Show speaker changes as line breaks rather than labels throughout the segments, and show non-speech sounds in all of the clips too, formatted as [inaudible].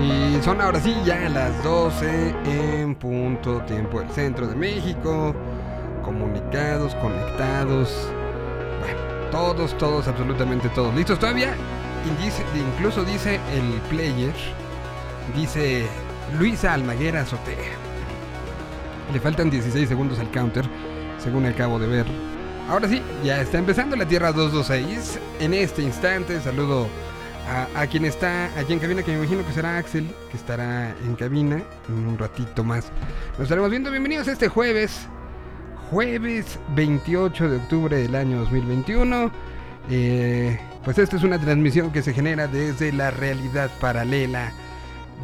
Y son ahora sí ya las 12 en punto tiempo del centro de México. Comunicados, conectados. Bueno, todos, todos, absolutamente todos. ¿Listos todavía? incluso dice el player. Dice Luisa Almaguera Azotea. Le faltan 16 segundos al counter, según acabo de ver. Ahora sí, ya está empezando la Tierra 226. En este instante saludo a, quien está allí en cabina, que me imagino que será Axel, que estará en cabina en un ratito más. Nos estaremos viendo. Bienvenidos este jueves, jueves 28 de octubre del año 2021. Eh, pues esta es una transmisión que se genera desde la realidad paralela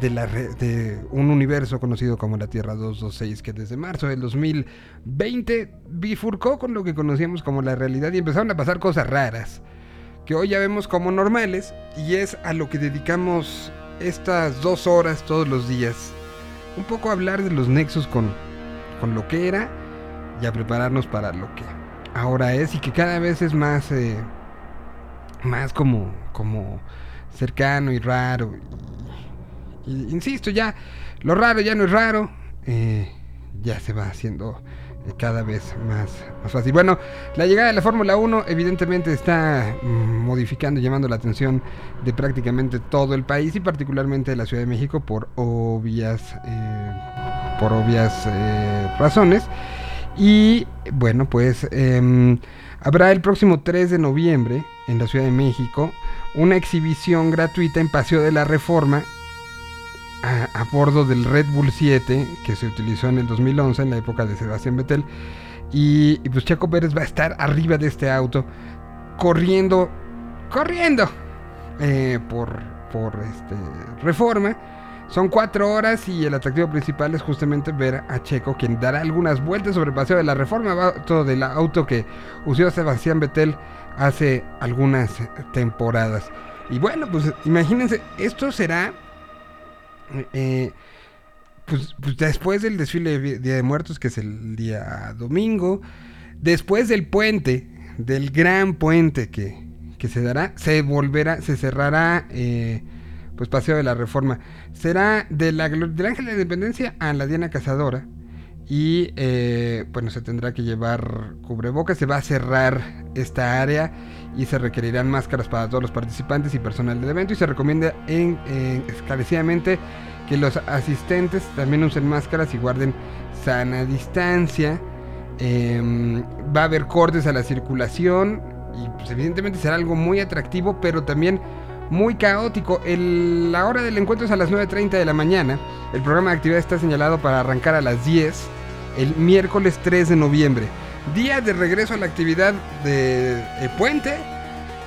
de, la de un universo conocido como la Tierra 226, que desde marzo del 2020 bifurcó con lo que conocíamos como la realidad y empezaron a pasar cosas raras que hoy ya vemos como normales y es a lo que dedicamos estas dos horas todos los días. Un poco a hablar de los nexos con, con lo que era y a prepararnos para lo que ahora es y que cada vez es más, eh, más como, como cercano y raro. Y, insisto, ya lo raro ya no es raro, eh, ya se va haciendo cada vez más, más fácil. Bueno, la llegada de la Fórmula 1 evidentemente está mm, modificando llamando la atención de prácticamente todo el país y particularmente de la Ciudad de México por obvias, eh, por obvias eh, razones. Y bueno, pues em, habrá el próximo 3 de noviembre en la Ciudad de México una exhibición gratuita en Paseo de la Reforma a, bordo del Red Bull 7 que se utilizó en el 2011 en la época de Sebastián Vettel. Y, pues Checo Pérez va a estar arriba de este auto corriendo, corriendo eh, por, por este, reforma. Son cuatro horas y el atractivo principal es justamente ver a Checo, quien dará algunas vueltas sobre el paseo de la reforma, todo del auto que usó Sebastián Vettel hace algunas temporadas. Y bueno, pues imagínense, esto será eh, pues, pues, después del desfile de Día de Muertos, que es el día domingo, después del puente, del gran puente que, se dará, se volverá, se cerrará, eh, pues Paseo de la Reforma. Será de la, del Ángel de la Independencia a la Diana Cazadora. Y eh, bueno, se tendrá que llevar cubrebocas, se va a cerrar esta área y se requerirán máscaras para todos los participantes y personal del evento y se recomienda en, esclarecidamente que los asistentes también usen máscaras y guarden sana distancia. Em, va a haber cortes a la circulación y pues, evidentemente será algo muy atractivo, pero también muy caótico. la hora del encuentro es a las 9.30 de la mañana. El programa de actividad está señalado para arrancar a las 10 el miércoles 3 de noviembre. Día de regreso a la actividad de, puente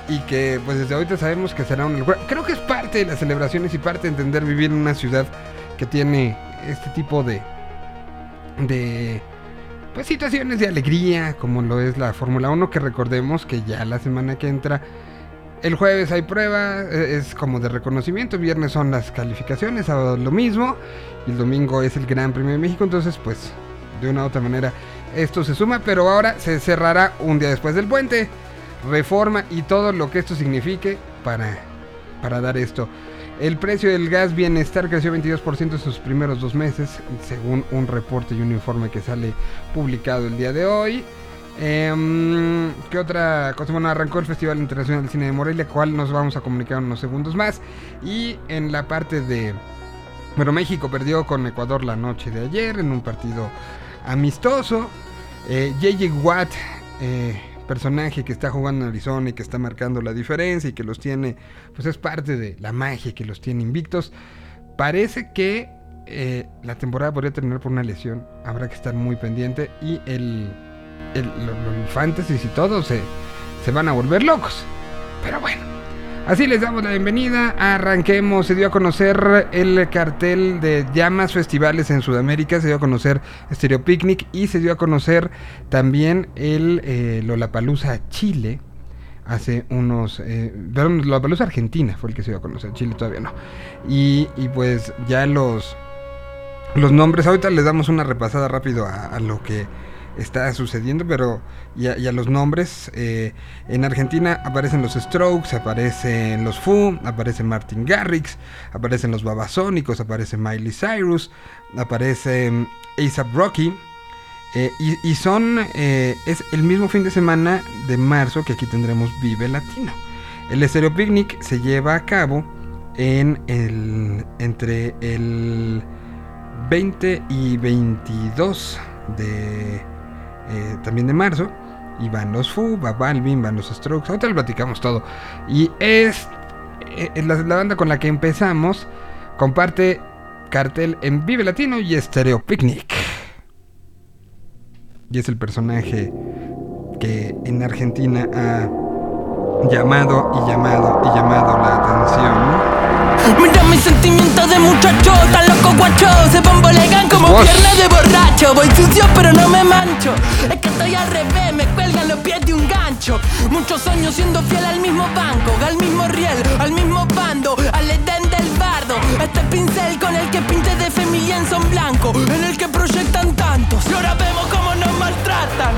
y que pues desde ahorita sabemos que será un... Creo que es parte de las celebraciones y parte de entender vivir en una ciudad que tiene este tipo de... de pues situaciones de alegría como lo es la Fórmula 1 que recordemos que ya la semana que entra el jueves hay prueba, e, es como de reconocimiento, viernes son las calificaciones, sábado lo mismo, y el domingo es el Gran Premio de México, entonces pues de una u otra manera esto se suma, pero ahora se cerrará un día después del puente, reforma y todo lo que esto signifique para, para dar esto. El precio del gas bienestar creció 22% en sus primeros dos meses, según un reporte y un informe que sale publicado el día de hoy. Eh, ¿Qué otra cosa? Bueno, arrancó el Festival Internacional de Cine de Morelia, cual nos vamos a comunicar unos segundos más. Y en la parte de... Bueno, México perdió con Ecuador la noche de ayer en un partido amistoso. Eh, JJ Watt, eh, personaje que está jugando en Arizona y que está marcando la diferencia y que los tiene, pues es parte de la magia que los tiene invictos. Parece que eh, la temporada podría terminar por una lesión. Habrá que estar muy pendiente. Y el el, los, fantasy y todo se, se van a volver locos. Pero bueno, así les damos la bienvenida. Arranquemos. Se dio a conocer el cartel de llamas festivales en Sudamérica. Se dio a conocer Stereo Picnic y se dio a conocer también el eh, Lollapalooza Chile. Hace unos. Eh, perdón, Lollapalooza Argentina fue el que se dio a conocer. Chile todavía no. Y, y pues ya los. Los nombres. Ahorita les damos una repasada rápido a lo que está sucediendo, pero y los nombres. Eh, en Argentina aparecen los Strokes, aparecen los Foo, aparece Martin Garrix, aparecen los Babasónicos, aparece Miley Cyrus, aparece mm, ASAP Rocky. Eh, y, son, eh, es el mismo fin de semana de marzo que aquí tendremos Vive Latino. El Estéreo Picnic se lleva a cabo en el, entre el 20 y 22 de eh, también de marzo. Y van los Fu, va Balvin, van los Strokes. Ahorita lo platicamos todo. Y es la, la, banda con la que empezamos. Comparte cartel en Vive Latino y Stereo Picnic. Y es el personaje que en Argentina ha llamado y llamado y llamado la atención.
Mira mi sentimiento de muchacho, tan loco guacho, se bombolegan como piernas de borracho. Voy sucio pero no me mancho, es que estoy al revés, me cuelgan los pies de un gancho. Muchos años siendo fiel al mismo banco, al mismo riel, al mismo bando, al edén del bardo. Este pincel con el que pinte de familia son blanco, en el que proyectan tantos. Y ahora vemos cómo nos maltratan,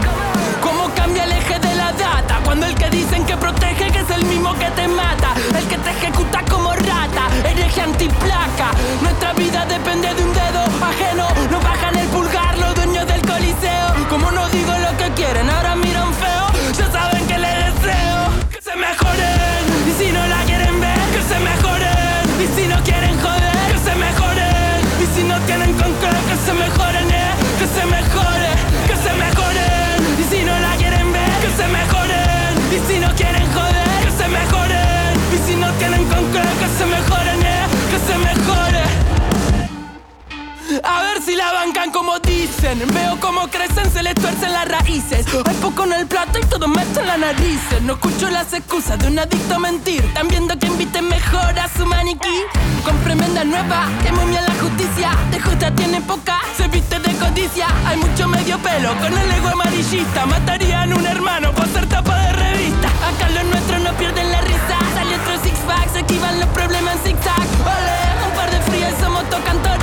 el que dicen que protege que es el mismo que te mata, el que te ejecuta como rata, hereje antiplaca. Nuestra vida depende de un dedo ajeno, no bajan el pulgar los dueños del coliseo. Como no digo lo que quieren, ahora miran como dicen. Veo cómo crecen, se les tuercen las raíces. Hay poco en el plato y todo meten la nariz. No escucho las excusas de un adicto a mentir. Están viendo que inviten mejor a su maniquí. Con tremenda nueva, que muy la justicia. De justa tiene poca, se viste de codicia. Hay mucho medio pelo con el ego amarillista. Matarían un hermano por ser tapa de revista. Acá los nuestros no pierden la risa. Sale otro six pack, se esquivan los problemas en zigzag. Ole, un par de frías somos tocantores.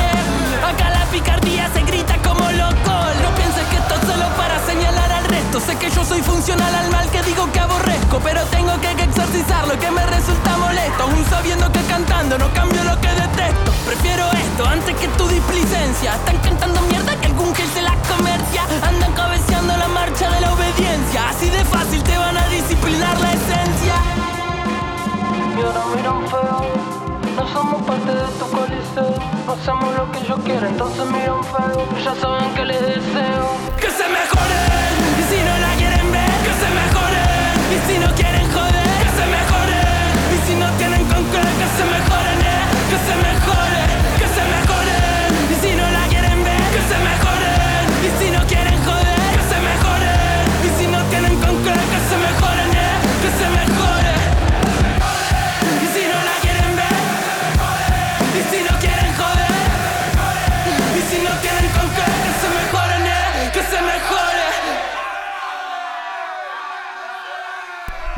Acá la picardía se grita como loco. No pienses que esto es solo para señalar al resto. Sé que yo soy funcional al mal que digo que aborrezco. Pero tengo que exorcizarlo que me resulta molesto. Aún sabiendo que cantando no cambio lo que detesto. Prefiero esto antes que tu displicencia. Están cantando mierda que algún gel se la comercia. Andan cabeceando la marcha de la obediencia. Así de yo quiero, entonces miran feo. Ya saben que les deseo que se mejoren. Y si no la quieren ver, que se mejoren. Y si no quieren joder, que se mejoren. Y si no tienen con que se mejoren,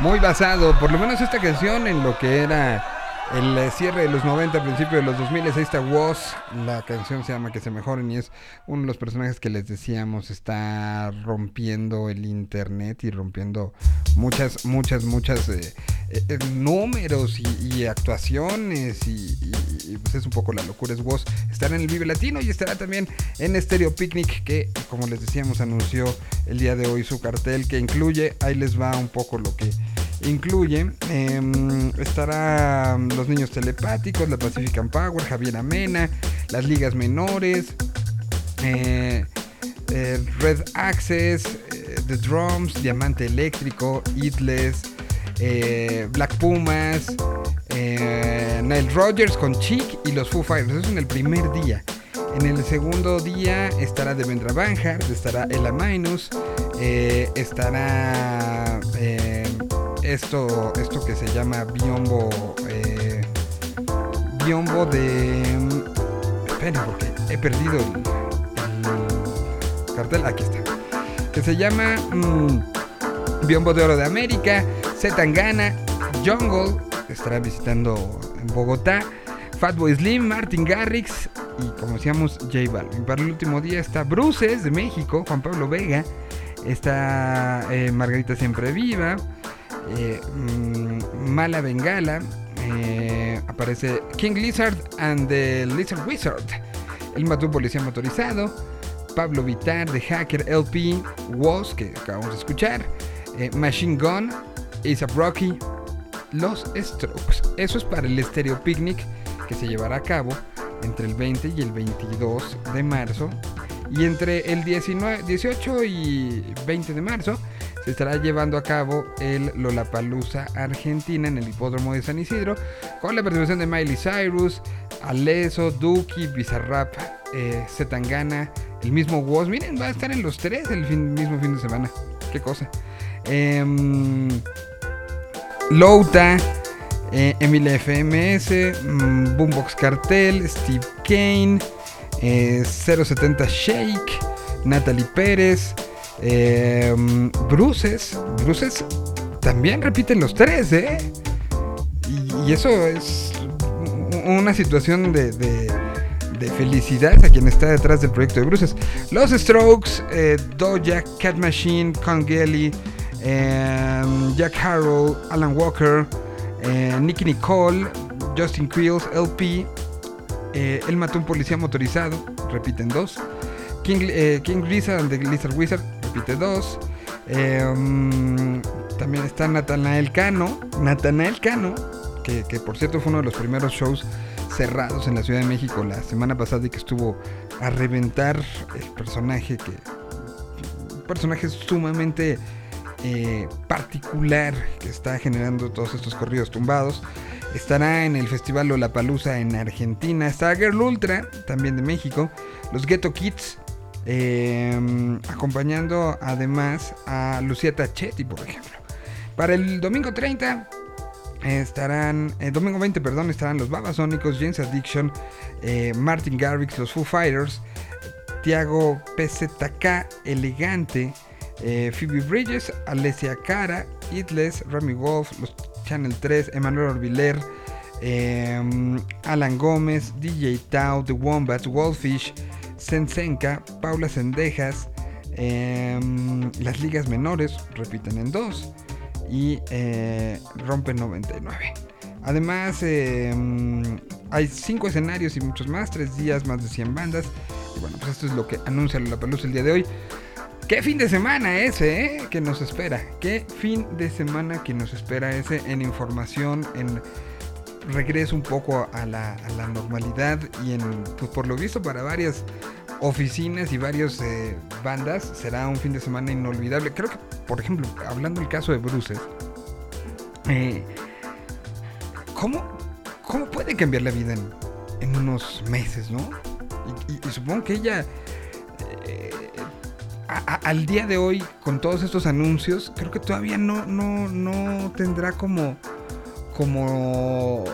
Muy basado, por lo menos esta canción, en lo que era el eh, cierre de los 90, principio de los 2000. Ahí está Woz. La canción se llama Que se mejoren y es uno de los personajes que les decíamos está rompiendo el internet y rompiendo muchas, muchas, muchas eh, eh, números y, actuaciones. Y, y, pues es un poco la locura. Es Woz. Estará en el Vive Latino y estará también en Stereo Picnic, que como les decíamos, anunció el día de hoy su cartel que incluye. Ahí les va un poco lo que incluye. Eh, estará Los Niños Telepáticos, la Pacifican Power, Javier Amena, las ligas menores, eh, eh, Red Access, eh, The Drums, Diamante Eléctrico, Idles, Black Pumas, Nile Rogers con Chic y los Foo Fighters. Eso es en el primer día. En el segundo día estará Devendra Banhart, estará Ella Minus, estará esto, esto que se llama biombo, eh, biombo de... Espera, porque he perdido el, el, cartel, aquí está. Que se llama mm, Biombo de Oro de América, Zetangana, Jungle, estará visitando en Bogotá, Fatboy Slim, Martin Garrix, y como decíamos J Balvin. Para el último día está Bruces de México, Juan Pablo Vega, está eh, Margarita Siempre Viva, eh, mm, Mala Bengala, eh, aparece King Lizard and the Lizard Wizard, El Matú Policía Motorizado, Pablo Vitar de Hacker LP, Woz, que acabamos de escuchar, Machine Gun, ASAP Rocky, Los Strokes. Eso es para el Stereo Picnic que se llevará a cabo entre el 20 y el 22 de marzo. Y entre el 19, 18 y 20 de marzo se estará llevando a cabo el Lollapalooza Argentina en el hipódromo de San Isidro con la participación de Miley Cyrus, Aleso, Duki, Bizarrap, eh, Zetangana, el mismo Woz. Miren, va a estar en los tres el mismo fin de semana. Qué cosa. Em, Louta, eh, Emile FMS, mm, Boombox Cartel, Steve Kane, 070 eh, Shake, Natalie Pérez, eh, Bruces. Bruces también repiten los tres, ¿eh? Y, eso es una situación de, de, felicidad a quien está detrás del proyecto de Bruces. Los Strokes, eh, Doja, Cat Machine, Congeli, Jack Harrow, Alan Walker. Eh, Nicky Nicole, Justin Quiles, LP, eh, Él mató a un policía motorizado, repiten dos. King, eh, King Lizard de Lizard Wizard, repite dos. Mm, también está Natanael Cano, Natanael Cano, que, por cierto fue uno de los primeros shows cerrados en la Ciudad de México la semana pasada y que estuvo a reventar el personaje que un personaje sumamente eh, particular que está generando todos estos corridos tumbados. Estará en el Festival Lollapalooza en Argentina. Está Girl Ultra, también de México. Los Ghetto Kids, em, acompañando además a Lucía Tachetti, por ejemplo. Para el domingo 30 estarán, el eh, domingo 20, perdón, estarán los Babasónicos, James Addiction, eh, Martin Garrix, los Foo Fighters, Tiago PZK, Elegante, eh, Phoebe Bridges, Alessia Cara, Itles, Remy Wolf, los Channel 3, Emanuel Orbiler, em, Alan Gómez, DJ Tao, The Wombats, Wolfish, Sensenka, Paula Sendejas, em, las ligas menores repiten en dos y eh, rompen 99. Además, em, hay cinco escenarios y muchos más, tres días, más de 100 bandas. Y bueno, pues esto es lo que anuncia la Paluz el día de hoy. Qué fin de semana ese, ¿eh? Que nos espera. Qué fin de semana que nos espera ese en información, en regreso un poco a la, normalidad y en, pues por lo visto para varias oficinas y varias eh, bandas será un fin de semana inolvidable. Creo que, por ejemplo, hablando del caso de Bruces, eh, ¿cómo, puede cambiar la vida en, unos meses, no? y supongo que ella al día de hoy, con todos estos anuncios, creo que todavía no, no, no tendrá como, como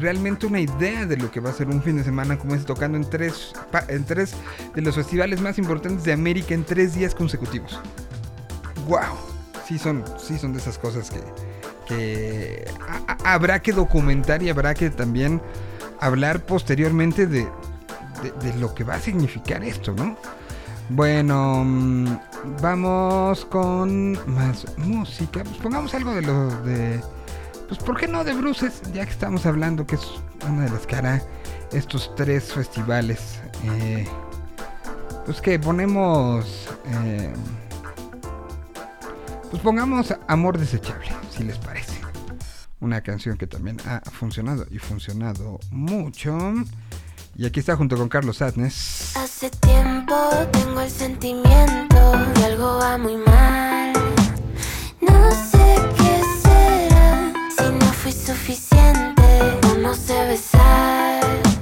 realmente una idea de lo que va a ser un fin de semana como es tocando en tres, en tres de los festivales más importantes de América en tres días consecutivos. ¡Wow! Sí son, sí son de esas cosas que, habrá que documentar y habrá que también hablar posteriormente de, de lo que va a significar esto, ¿no? Bueno, mm, vamos con más música. Pues pongamos algo de los de. Pues, ¿por qué no de Bruces? Ya que estamos hablando que es una de las que hará estos tres festivales. Eh, pues que ponemos. Eh, pues pongamos Amor Desechable, si les parece. Una canción que también ha funcionado y funcionado mucho. Y aquí está junto con Carlos Sadness.
Hace tiempo tengo el sentimiento que algo va muy mal. No sé fui suficiente o no sé besar.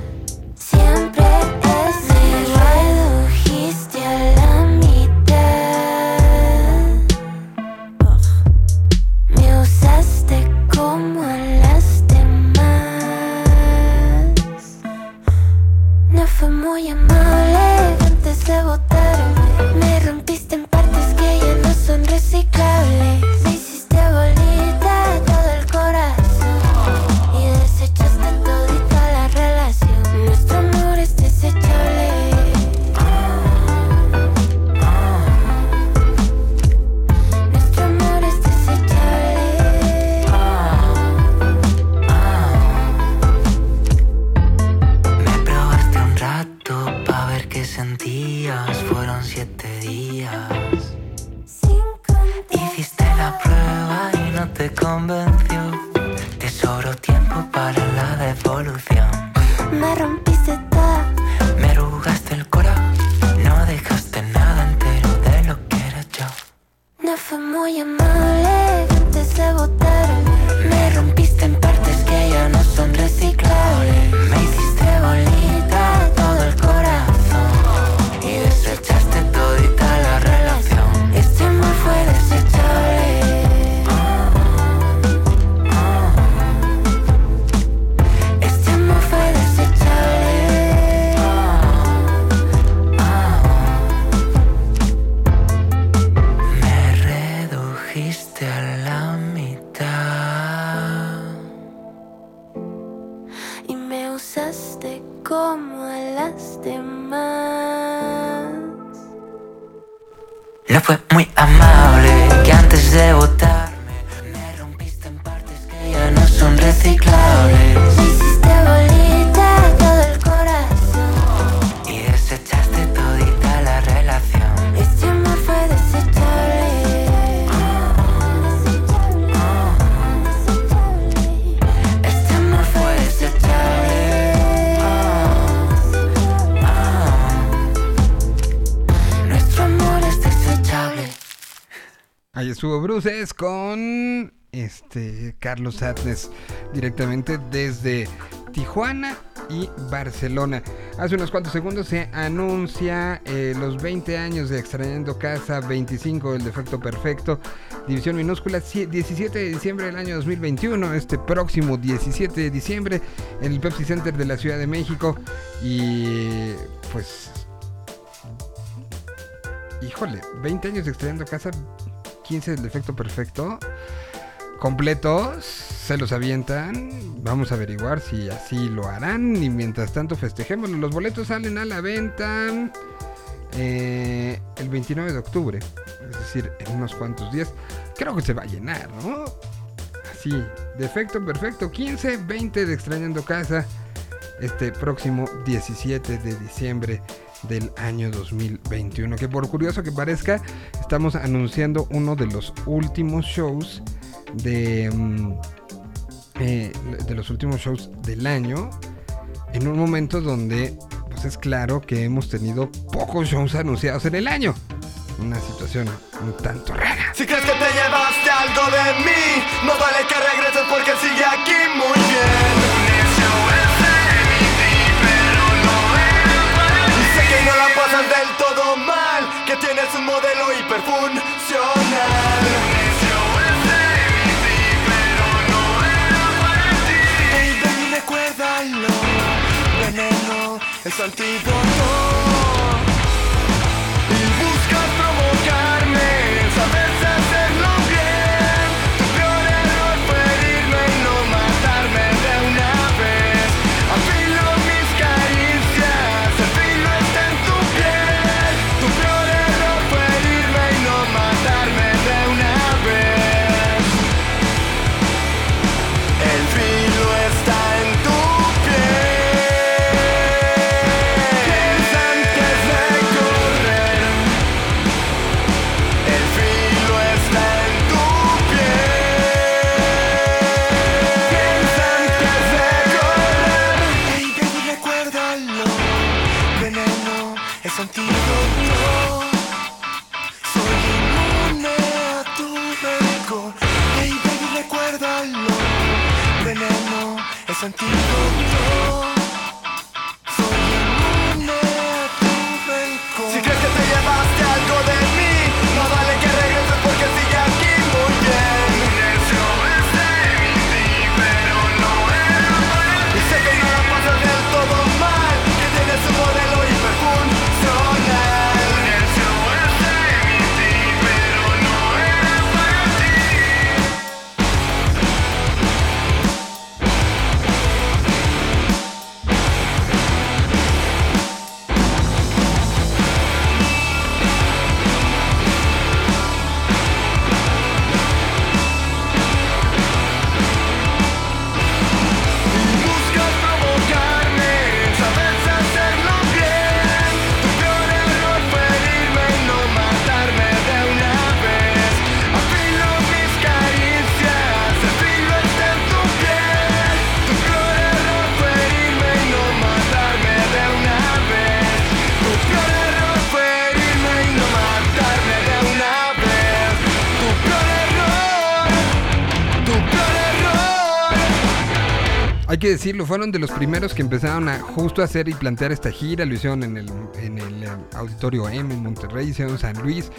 solución. Me rompiste toda,
me arrugaste el cora, no dejaste nada entero de lo que era yo.
No fue muy amable antes de
votar. Bruces con este Carlos Atnes directamente desde Tijuana y Barcelona. Hace unos cuantos segundos se anuncia eh, los 20 años de Extrañando Casa, 25 del Defecto Perfecto, División Minúscula, sie- 17 de diciembre del año 2021, este próximo 17 de diciembre en el Pepsi Center de la Ciudad de México y pues híjole, 20 años de Extrañando Casa, 15 del defecto perfecto. Completos, se los avientan. Vamos a averiguar si así lo harán. Y mientras tanto festejemos. Los boletos salen a la venta eh, el 29 de octubre. Es decir, en unos cuantos días. Creo que se va a llenar, ¿no? Así, defecto perfecto. 15, 20 de Extrañando Casa. Este próximo 17 de diciembre del año 2021. Que por curioso que parezca, estamos anunciando uno de los últimos shows de, mm, eh, de los últimos shows del año. En un momento donde, pues es claro que hemos tenido pocos shows anunciados en el año. Una situación un tanto rara.
Si crees que te llevaste algo de mí, no vale que regreses porque sigue aquí muy bien. La pasas del todo mal, que tienes un modelo hiperfuncional. Recuérdalo, veneno es antídoto. Es
decirlo, fueron de los primeros que empezaron a justo hacer y plantear esta gira. Lo hicieron en el, en el eh, Auditorio M en Monterrey, hicieron San Luis.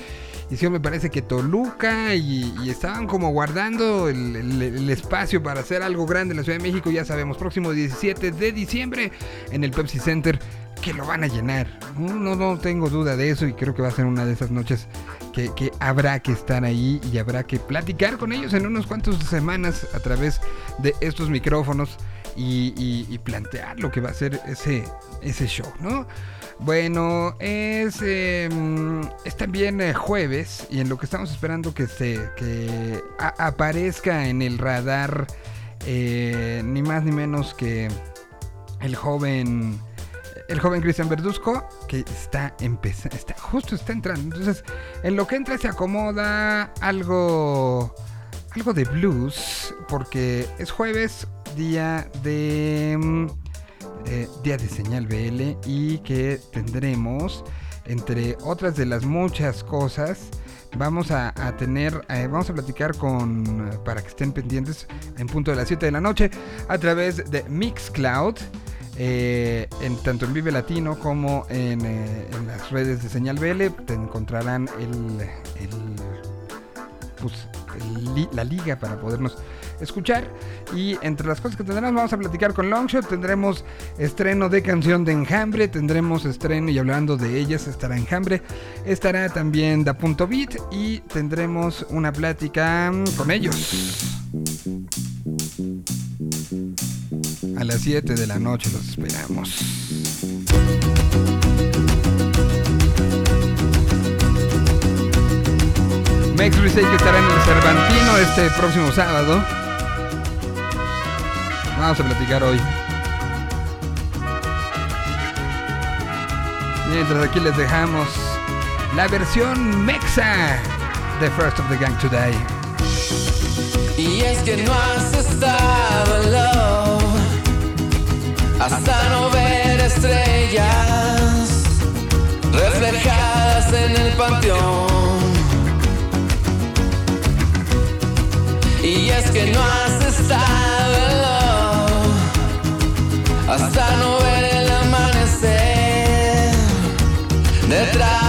Hicieron, me parece que Toluca y, estaban como guardando el, espacio para hacer algo grande en la Ciudad de México. Ya sabemos, próximo 17 de diciembre en el Pepsi Center que lo van a llenar. No, no, tengo duda de eso y creo que va a ser una de esas noches que habrá que estar ahí y habrá que platicar con ellos en unos cuantos semanas a través de estos micrófonos y, y- plantear lo que va a ser ese, ese show, ¿no? Bueno, es, eh, es también eh, jueves y en lo que estamos esperando que se que aparezca en el radar eh, ni más ni menos que el joven el joven Cristian Verduzco que está empezando está justo está entrando entonces en lo que entra se acomoda algo algo de blues porque es jueves día de mm, eh, día de señal BL y que tendremos entre otras de las muchas cosas vamos a, tener eh, vamos a platicar con para que estén pendientes en punto de las 7 de la noche a través de Mixcloud eh, tanto en Vive Latino como en, eh, las redes de Señal BL te encontrarán el, pues, la liga para podernos escuchar. Y entre las cosas que tendremos, vamos a platicar con Longshot. Tendremos estreno de canción de Enjambre. Tendremos estreno y hablando de ellas, estará Enjambre. Estará también Da Punto Beat. Y tendremos una plática mm, con ellos. A las 7 de la noche los esperamos. Mex Risey estará en el Cervantino este próximo sábado. Vamos a platicar hoy. Mientras aquí les dejamos la versión Mexa de First of the Gang Today.
Y es que no has estado en love hasta no ver estrellas reflejadas en el panteón. Y es que no has estado en love hasta no ver el amanecer detrás,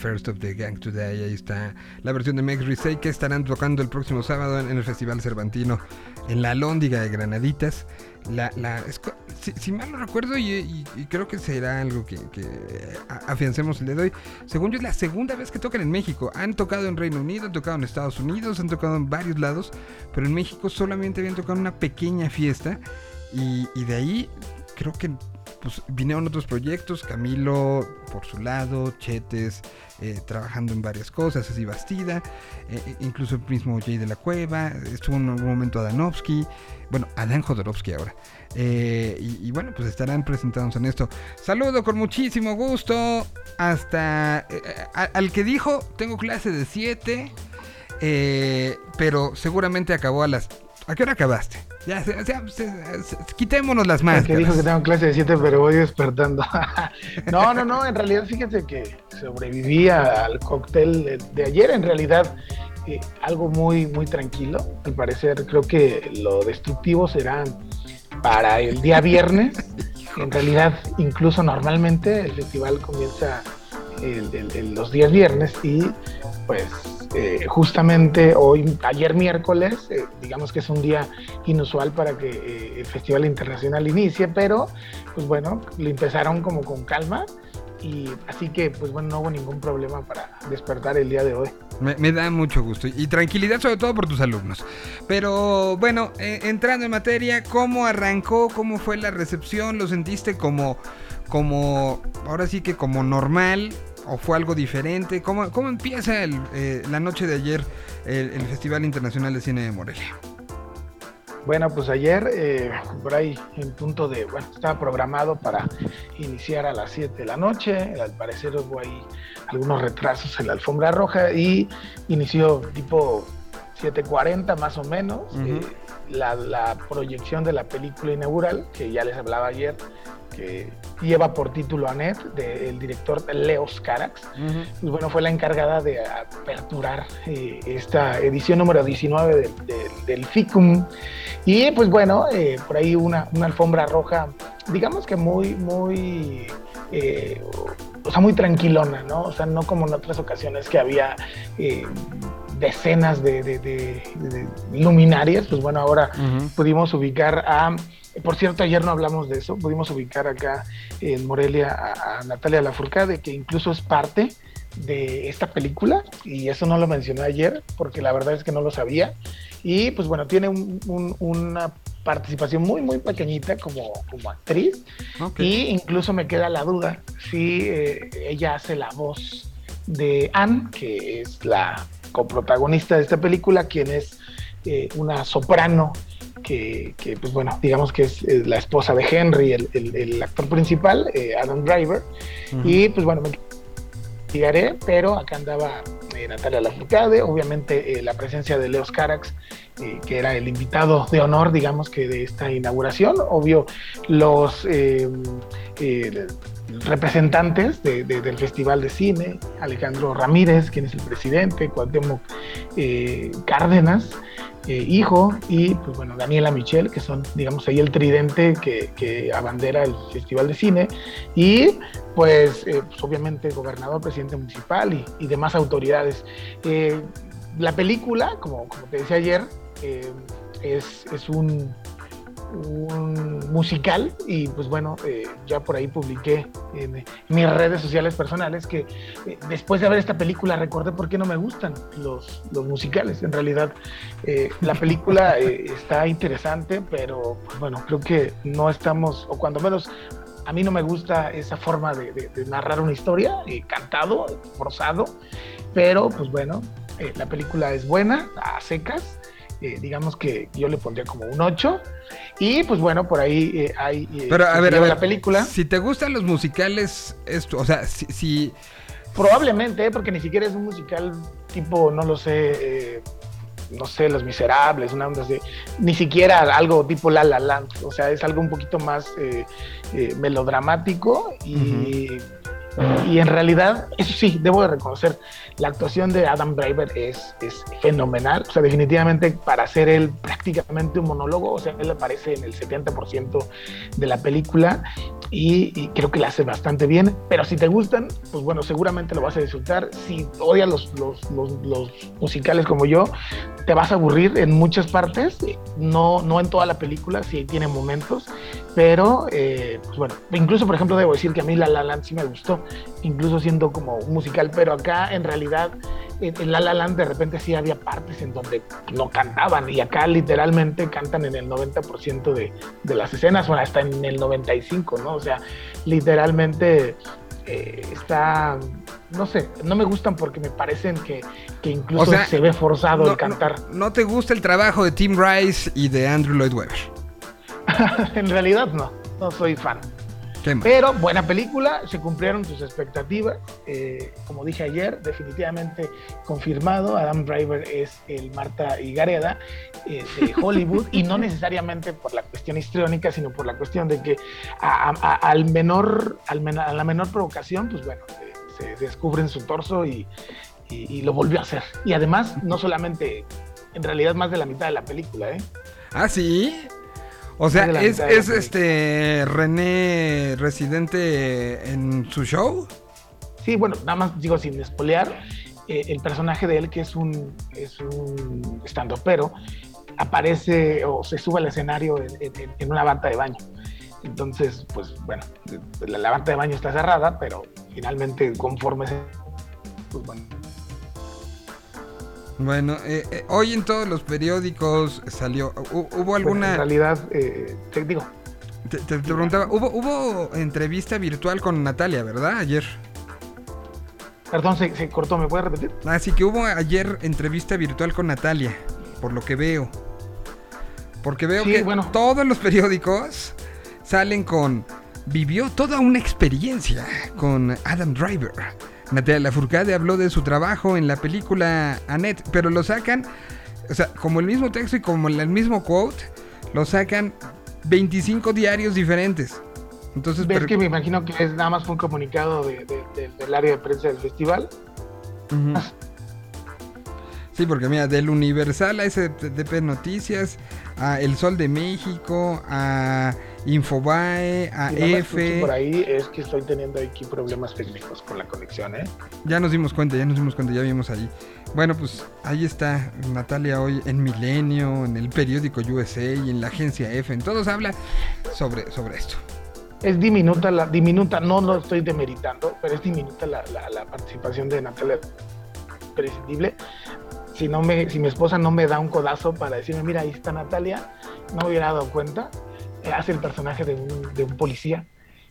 First of the Gang Today, ahí está la versión de Mex Risey que estarán tocando el próximo sábado en, el Festival Cervantino en la Lóndiga de Granaditas. La, la, si, si mal no recuerdo, y, creo que será algo que, afiancemos el día de hoy. Según yo, es la segunda vez que tocan en México. Han tocado en Reino Unido, han tocado en Estados Unidos, han tocado en varios lados, pero en México solamente habían tocado una pequeña fiesta. Y de ahí creo que pues, vinieron otros proyectos, Camilo por su lado, Chetes eh, trabajando en varias cosas, así Bastida, eh, incluso el mismo Jay de la Cueva, estuvo en algún momento Adanovsky, bueno, Adán Jodorowsky ahora. Eh, y, bueno, pues estarán presentados en esto. Saludo con muchísimo gusto hasta eh, al que dijo, tengo clase de 7, pero seguramente acabó a las... ¿A qué hora acabaste? Ya, quitémonos las máscaras.
que dijo que tengo clase de 7, pero voy despertando. [laughs] no, no, no, en realidad fíjense que sobreviví al cóctel de, de ayer, en realidad eh, algo muy, muy tranquilo. Al parecer creo que lo destructivo será para el día viernes. En realidad, incluso normalmente el festival comienza el- el- el- los días viernes y pues eh, justamente hoy, ayer miércoles, eh, digamos que es un día inusual para que eh, el Festival Internacional inicie, pero pues bueno, lo empezaron como con calma y así que pues bueno, no hubo ningún problema para despertar el día de hoy.
Me, da mucho gusto y tranquilidad sobre todo por tus alumnos. Pero bueno, entrando en materia, ¿cómo arrancó? ¿Cómo fue la recepción? ¿Lo sentiste como, como, ahora sí que como normal? ¿O fue algo diferente? ¿Cómo, cómo empieza el, eh, la noche de ayer el, el Festival Internacional de Cine de Morelia?
Bueno, pues ayer, eh, por ahí en punto de, bueno, estaba programado para iniciar a las 7 de la noche, al parecer hubo ahí algunos retrasos en la alfombra roja y inició tipo 7.40 más o menos eh, la, la proyección de la película inaugural, que ya les hablaba ayer, que lleva por título Anet, del director Leos Carax pues bueno, fue la encargada de aperturar eh, esta edición número 19 del, del- del FICUM. Y pues bueno, eh, por ahí una, una alfombra roja, digamos que muy, muy, eh, o sea, muy tranquilona, ¿no? O sea, no como en otras ocasiones que había decenas de, de- de- de luminarias, pues bueno, ahora pudimos ubicar a, por cierto, ayer no hablamos de eso, pudimos ubicar acá en Morelia a, a Natalia Lafourcade, que incluso es parte de esta película, y eso no lo mencioné ayer, porque la verdad es que no lo sabía, y pues bueno, tiene un- un- una participación muy, muy pequeñita como, como actriz, y incluso me queda la duda si eh, ella hace la voz de Anne, que es la coprotagonista de esta película, quien es eh, una soprano que, que, pues bueno, digamos que es la esposa de Henry, el, el- el actor principal, eh, Adam Driver. Y pues bueno, me investigaré, pero acá andaba eh, Natalia Lafourcade, obviamente eh, la presencia de Leos Carax, eh, que era el invitado de honor, digamos que de esta inauguración, obvio los representantes de- de- del Festival de Cine, Alejandro Ramírez, quien es el presidente, Cuauhtémoc eh, Cárdenas, eh, hijo, y pues bueno, Daniela Michel, que son, digamos, ahí el tridente que, abandera el Festival de Cine, y pues, eh, pues, obviamente gobernador, presidente municipal y, demás autoridades. La película, como, te decía ayer, es un, un musical y pues bueno, eh, ya por ahí publiqué en, eh, mis redes sociales personales que eh, después de ver esta película recordé por qué no me gustan los, los musicales. En realidad eh, la película eh, está interesante, pero pues, bueno, creo que no estamos, o cuando menos a mí no me gusta esa forma de, de- de narrar una historia, eh, cantado, forzado, pero pues bueno, la película es buena, a secas, eh, digamos que yo le pondría como un 8, y pues bueno, por ahí eh, hay... eh,
Pero a ver, a ver,
la película,
si te gustan los musicales, esto, o sea, si, si-
probablemente, porque ni siquiera es un musical tipo, no lo sé, no sé, Los Miserables, una onda así, ni siquiera algo tipo La La Land, o sea, es algo un poquito más eh, eh, melodramático y Y en realidad, eso sí, debo de reconocer, la actuación de Adam Driver es, es fenomenal. O sea, definitivamente para hacer él prácticamente un monólogo, o sea, él aparece en el 70% de la película y, y creo que la hace bastante bien. Pero si te gustan, pues bueno, seguramente lo vas a disfrutar. Si odias los, los, los, los musicales como yo, te vas a aburrir en muchas partes, no, no en toda la película, sí tiene momentos, pero eh, pues bueno, incluso por ejemplo debo decir que a mí La La Land sí me gustó, incluso siendo como un musical, pero acá en realidad en, en La La Land de repente sí había partes en donde no cantaban y acá literalmente cantan en el 90% de, de las escenas, o hasta en el 95%, ¿no? O sea, literalmente eh, está, no sé, no me gustan porque me parecen que, que incluso
O sea,
se ve forzado
No,
el cantar.
no- no te gusta el trabajo de Tim Rice y de Andrew Lloyd Webber. [laughs]
en realidad no, no soy fan. Pero buena película, se cumplieron sus expectativas. eh, como dije ayer, definitivamente confirmado, Adam Driver es el Marta Higareda eh, de [laughs] Hollywood y no necesariamente por la cuestión histriónica, sino por la cuestión de que a, a- al menor, al men- a la menor provocación, pues bueno, se descubre en su torso y, y- y lo volvió a hacer. Y además, no solamente, en realidad más de la mitad de la película, ¿eh?
Ah, sí. O sea, es, este René residente en su show.
Sí, bueno, nada más digo sin espolear, eh, el personaje de él, que es un, es un pero aparece o se sube al escenario en, en- en una bata de baño. Entonces, pues bueno, la, la bata de baño está cerrada, pero finalmente conforme se... Pues bueno,
Bueno, eh, eh, hoy en todos los periódicos salió. hu- ¿Hubo
pues, en
alguna.?
realidad, eh, te digo,
te, te- te preguntaba, ¿hubo, hubo entrevista virtual con Natalia, ¿verdad? Ayer.
perdón, se, se cortó, ¿me puedes repetir?
Así que hubo ayer entrevista virtual con Natalia, por lo que veo. Porque veo
Sí,
que
bueno.
todos los periódicos salen con. Vivió toda una experiencia con Adam Driver. Natalia Lafourcade habló de su trabajo en la película Annette, pero lo sacan, o sea, como el mismo texto y como el mismo quote, lo sacan 25 diarios diferentes. Entonces,
Ves que me imagino que es nada más fue un comunicado de- de- de- del área de prensa del festival.
Sí, porque mira, del Universal a SDP Noticias, a El Sol de México, a Infobae, a
Si no me escucho
F.
por ahí es que estoy teniendo aquí problemas técnicos con la conexión, ¿eh?
Ya nos dimos cuenta, ya nos dimos cuenta, ya vimos ahí. Bueno, pues ahí está Natalia hoy en Milenio, en el periódico USA y en la agencia F. En todos habla sobre, sobre esto.
Es diminuta, la, diminuta, no lo estoy demeritando, pero es diminuta la, la- la participación de Natalia. Prescindible. Si, no me, si mi esposa no me da un codazo para decirme, mira, ahí está Natalia, no me hubiera dado cuenta. Eh, hace el personaje de un, de un policía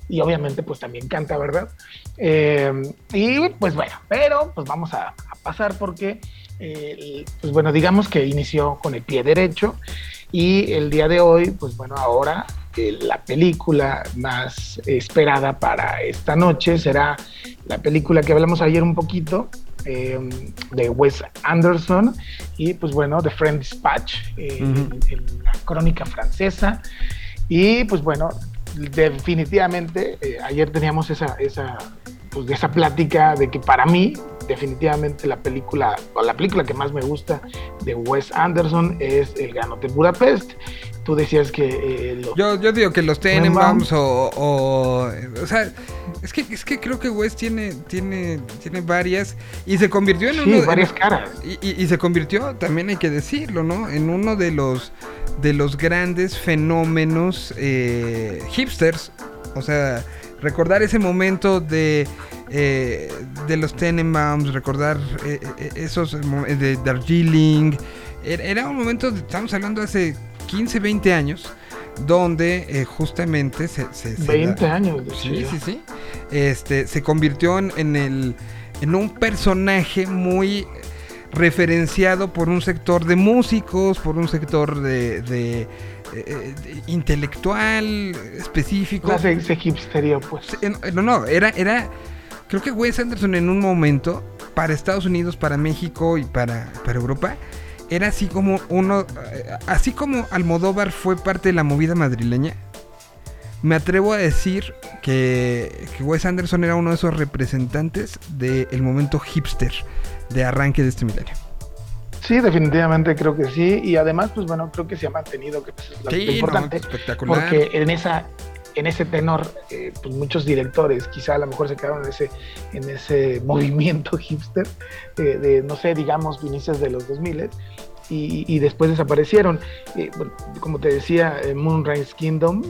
y obviamente pues también canta, ¿verdad? Eh, y pues bueno, pero pues vamos a, a pasar porque, eh, pues bueno, digamos que inició con el pie derecho y el día de hoy, pues bueno, ahora eh, la película más esperada para esta noche será la película que hablamos ayer un poquito, de Wes Anderson y pues bueno, The Friend Dispatch, en la crónica francesa. Y pues bueno, definitivamente, eh, ayer teníamos esa, esa, pues, esa plática de que para mí, definitivamente la película, o la película que más me gusta de Wes Anderson es El Gran Hotel Budapest. Tú decías que eh, lo-
Yo, yo digo que los
Tenenbaums.
O, o. O sea, es que, es que creo que Wes tiene, tiene, tiene varias. Y se convirtió en
sí,
uno.
varias caras.
Y, y- y se convirtió, también hay que decirlo, ¿no? En uno de los de los grandes fenómenos eh, hipsters. O sea, recordar ese momento de eh, de los Tenenbaums, recordar eh, eh, esos mo- de Darjeeling. Era, un momento, estamos hablando hace 15, 20 años, donde eh, justamente se, se- se
20
da-
años. de
Sí, sí, sí. Este, se convirtió en, en el, en un personaje muy referenciado por un sector de músicos, por un sector de, de, eh, de intelectual específico.
No, se, se pues.
Eh, No, no, era, era, creo que Wes Anderson en un momento, para Estados Unidos, para México y para, para Europa, era así como uno, eh, así como Almodóvar fue parte de la movida madrileña. me atrevo a decir que, que Wes Anderson era uno de esos representantes del momento hipster de arranque de este milenio.
Sí, definitivamente creo que sí. Y además, pues bueno, creo que se ha mantenido, que pues, es lo
Sí, no,
importante.
espectacular.
porque en esa en ese tenor eh, pues muchos directores quizá a lo mejor se quedaron en ese en ese [laughs] movimiento hipster eh, de no sé digamos inicios de los 2000 y, y después desaparecieron. Eh, bueno, como te decía Moonrise Kingdom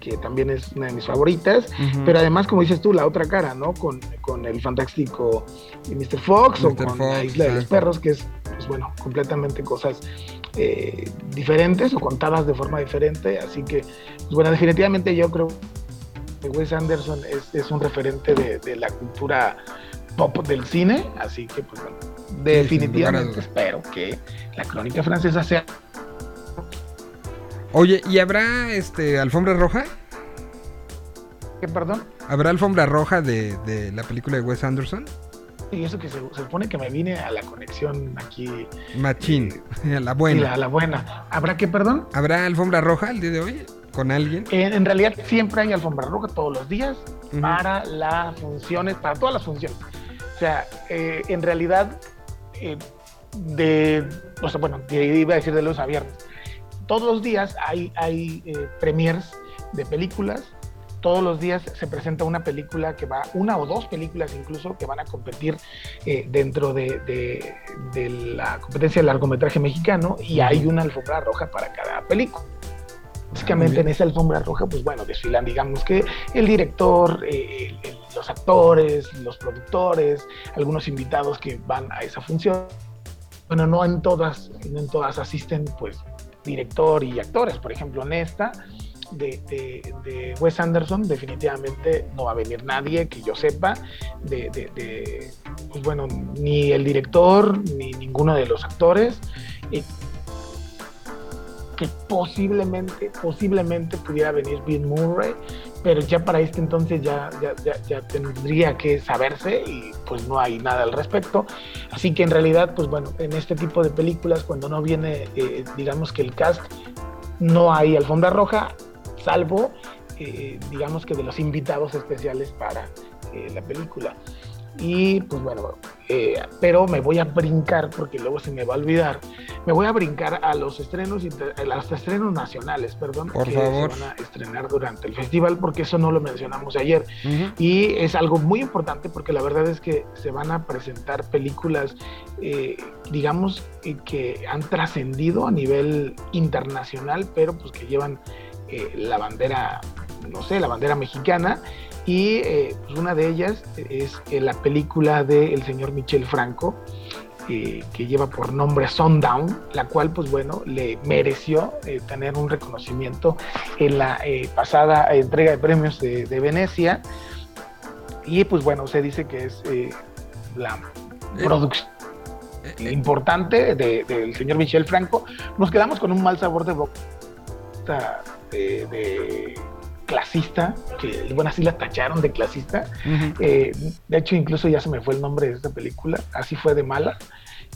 que también es una de mis favoritas pero además como dices tú la otra cara no con, con el fantástico Mr. Fox o con
Fox,
la isla de los perros que es pues bueno completamente cosas eh, diferentes o contadas de forma diferente. Así que, pues bueno, definitivamente yo creo que Wes Anderson es, es un referente de, de la cultura pop del cine. Así que, pues bueno, definitivamente espero que la crónica francesa sea.
Oye, ¿y habrá este alfombra roja?
¿Qué, perdón?
¿Habrá alfombra roja de, de la película de Wes Anderson?
Y eso que se, se supone que me vine a la conexión aquí.
Machín, [laughs] la
y
buena.
la, la buena. ¿Habrá qué, perdón?
¿Habrá alfombra roja el día de hoy? ¿Con alguien?
En, en realidad siempre hay alfombra roja todos los días para las funciones, para todas las funciones. O sea, eh, en realidad, eh, de, o sea, bueno, iba a decir de lunes a viernes. Todos los días hay, hay eh, premiers de películas. Todos los días se presenta una película que va, una o dos películas incluso, que van a competir eh, dentro de, de- de la competencia de largometraje mexicano y hay una alfombra roja para cada película. Básicamente
bien.
en esa alfombra roja, pues bueno, desfilan, digamos que el director, eh, el- el- los actores, los productores, algunos invitados que van a esa función. Bueno, no en todas, no en todas asisten, pues, director y actores. Por ejemplo, en esta de, Wes Anderson, definitivamente no va a venir nadie que yo sepa, de, pues bueno, ni el director, ni ninguno de los actores. Eh, que posiblemente, posiblemente pudiera venir Bill Murray, pero ya para este entonces ya, ya, ya, ya tendría que saberse y pues no hay nada al respecto. Así que en realidad, pues bueno, en este tipo de películas, cuando no viene, eh, digamos que el cast, no hay alfombra roja, salvo, eh, digamos que de los invitados especiales para eh, la película. Y pues bueno, eh, pero me voy a brincar, porque luego se me va a olvidar, me voy a brincar a los estrenos, a los estrenos nacionales, perdón,
Por
que
favor.
se van a estrenar durante el festival, porque eso no lo mencionamos ayer. Y es algo muy importante porque la verdad es que se van a presentar películas, eh, digamos, que han trascendido a nivel internacional, pero pues que llevan eh, la bandera, no sé, la bandera mexicana. Y eh, pues una de ellas es eh, la película del señor Michel Franco, eh, que lleva por nombre Sundown, la cual, pues bueno, le mereció tener un reconocimiento en la pasada entrega de premios de, de Venecia. Y pues bueno, se dice que es la producción importante de- del señor Michel Franco. Nos quedamos con un mal sabor de boca de, de clasista, que bueno, así la tacharon de clasista.
ujú.
Eh, de hecho, incluso ya se me fue el nombre de esta película, así fue de mala.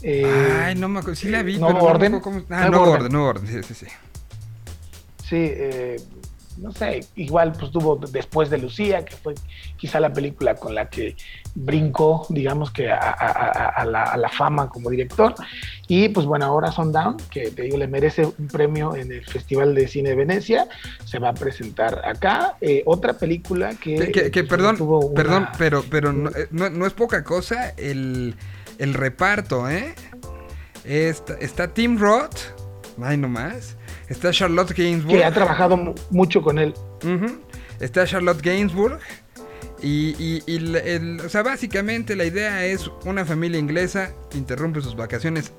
Eh,
Ay, no me acuerdo. Sí la vi,
Nuevo
pero no me
Orden.
acuerdo cómo- Ah,
Orden.
orden, orden. Sí, sí, sí.
Sí, eh, no sé, igual pues tuvo después de Lucía, que fue quizá la película con la que brincó, digamos que a, a- a- a la, a la fama como director. Y pues bueno, ahora Sundown, que te digo, le merece un premio en el Festival de Cine de Venecia, se va a presentar acá. Eh, otra película que...
Que, que- que, perdón,
tuvo una-
perdón, pero, pero no, eh, no- no es poca cosa el, el reparto, ¿eh? Está, está Tim Roth, ay no más. Está Charlotte Gainsbourg.
que ha trabajado mu- mucho con él.
Está Charlotte Gainsbourg. Y, y- y el- o sea, básicamente la idea es una familia inglesa interrumpe sus vacaciones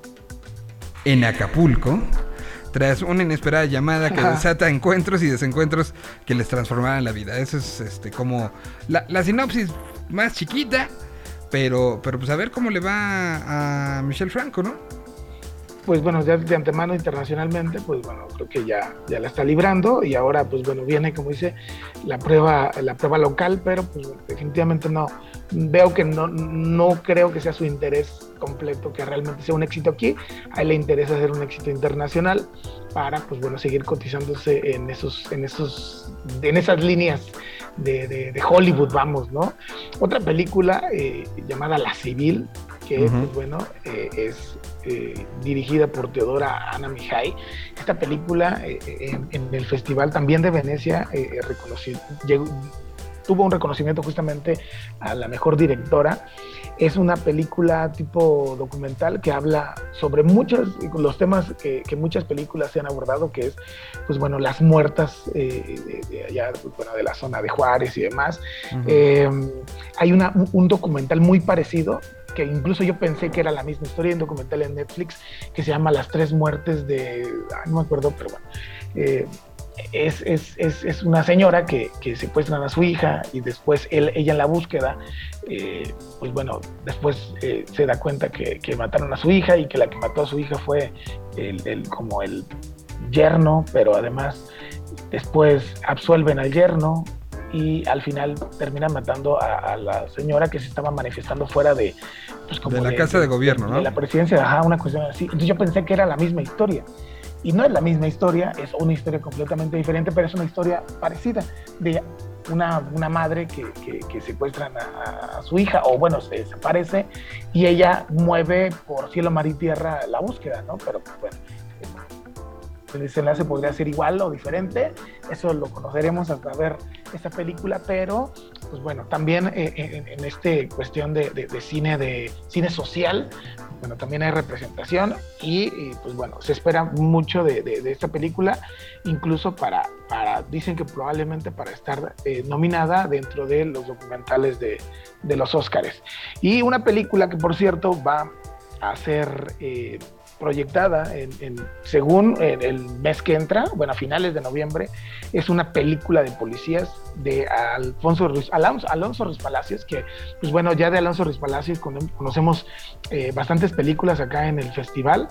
en Acapulco tras una inesperada llamada que
Ajá.
desata encuentros y desencuentros que les transformarán la vida. Eso es este como la, la sinopsis más chiquita, pero, pero pues a ver cómo le va a Michelle Franco, ¿no?
Pues bueno, ya de antemano internacionalmente, pues bueno, creo que ya, ya la está librando y ahora pues bueno, viene como dice la prueba, la prueba local, pero pues definitivamente no, veo que no, no creo que sea su interés completo que realmente sea un éxito aquí, a él le interesa hacer un éxito internacional para pues bueno, seguir cotizándose en esos, en esos, en esas líneas de, de, Hollywood, vamos, ¿no? Otra película eh, llamada La Civil, que pues bueno, eh, es eh, dirigida por Teodora Ana Mijay. Esta película eh, en, en, el Festival también de Venecia llegó, tuvo un reconocimiento justamente a la mejor directora. Es una película tipo documental que habla sobre muchos los temas que, que muchas películas se han abordado, que es, pues bueno, las muertas eh, de, de, allá, pues, bueno, de la zona de Juárez y demás. Uh -huh. eh, hay una, un documental muy parecido que incluso yo pensé que era la misma historia, un documental en Netflix que se llama Las tres muertes de, ay, no me acuerdo, pero bueno, eh, es, es, es, es, una señora que, que, secuestran a su hija y después él, ella en la búsqueda, eh, pues bueno, después eh, se da cuenta que, que, mataron a su hija y que la que mató a su hija fue el, como el yerno, pero además después absuelven al yerno y al final terminan matando a, a, la señora que se estaba manifestando fuera de,
pues como de la de, casa de, de gobierno, ¿no?
De la presidencia, ajá, una cuestión así. Entonces yo pensé que era la misma historia. Y no es la misma historia, es una historia completamente diferente, pero es una historia parecida de una, una madre que, que, que secuestran a, a, su hija, o bueno, se desaparece, y ella mueve por cielo, mar y tierra la búsqueda, ¿no? Pero bueno, el desenlace podría ser igual o diferente, eso lo conoceremos hasta ver esta película, pero pues bueno, también eh, en, en este cuestión de, cine de cine social, bueno, también hay representación y, pues bueno, se espera mucho de, esta película, incluso para, dicen que probablemente para estar eh, nominada dentro de los documentales de, los Óscares. Y una película que por cierto va a ser eh, proyectada en, en, según el mes que entra, bueno, a finales de noviembre, es una película de policías de Alfonso Ruiz, Alonso, Alonso Ruiz Palacios, que, pues bueno, ya de Alonso Ruiz Palacios conocemos eh, bastantes películas acá en el festival,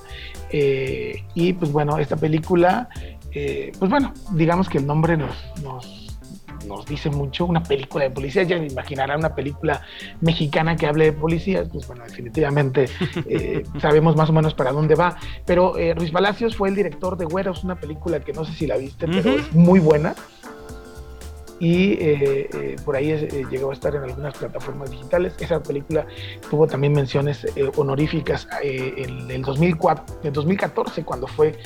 eh, y pues bueno, esta película, eh, pues bueno, digamos que el nombre nos, nos nos dice mucho, una película de policías, ya me imaginará una película mexicana que hable de policías, pues bueno, definitivamente [laughs] eh, sabemos más o menos para dónde va. Pero eh, Ruiz Palacios fue el director de Güeros, una película que no sé si la viste, pero uh -huh. es muy buena. Y eh, eh, por ahí eh, llegó a estar en algunas plataformas digitales. Esa película tuvo también menciones honoríficas en el 2004, en 2014, cuando fue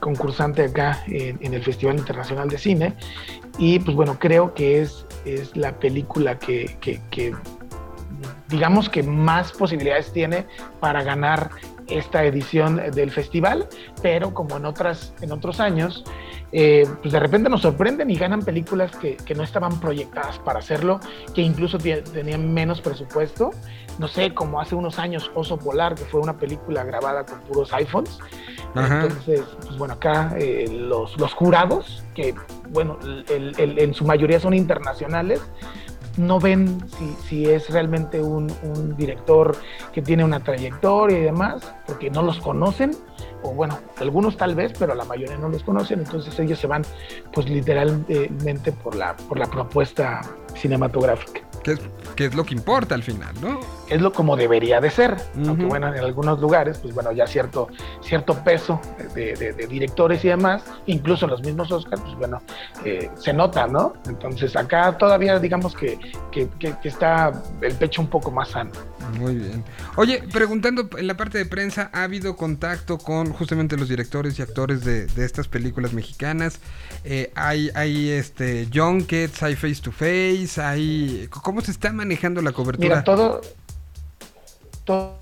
concursante acá en, en el Festival Internacional de Cine y pues bueno, creo que es, es la película que, que, que, digamos que más posibilidades tiene para ganar esta edición del festival, pero como en, otras, en otros años, eh, pues de repente nos sorprenden y ganan películas que, que, no estaban proyectadas para hacerlo, que incluso tenían menos presupuesto. No sé, como hace unos años Oso Polar, que fue una película grabada con puros iPhones. Ajá. Entonces, pues bueno, acá eh, los, los, jurados, que bueno, el, el, en su mayoría son internacionales, no ven si, si es realmente un, un, director que tiene una trayectoria y demás, porque no los conocen, o bueno, algunos tal vez, pero la mayoría no los conocen, entonces ellos se van pues literalmente por la, por la propuesta cinematográfica.
Que es, que es lo que importa al final, ¿no?
Es lo como debería de ser, uh -huh. aunque bueno, en algunos lugares, pues bueno, ya cierto, cierto peso de, de, de directores y demás, incluso en los mismos Oscars, pues bueno, eh, se nota, ¿no? Entonces acá todavía digamos que, que, que, que está el pecho un poco más sano.
Muy bien. Oye, preguntando en la parte de prensa, ¿ha habido contacto con justamente los directores y actores de, de estas películas mexicanas? Eh, hay, hay este junkets, hay face to face, hay ¿cómo se está manejando la cobertura?
Mira, todo, todo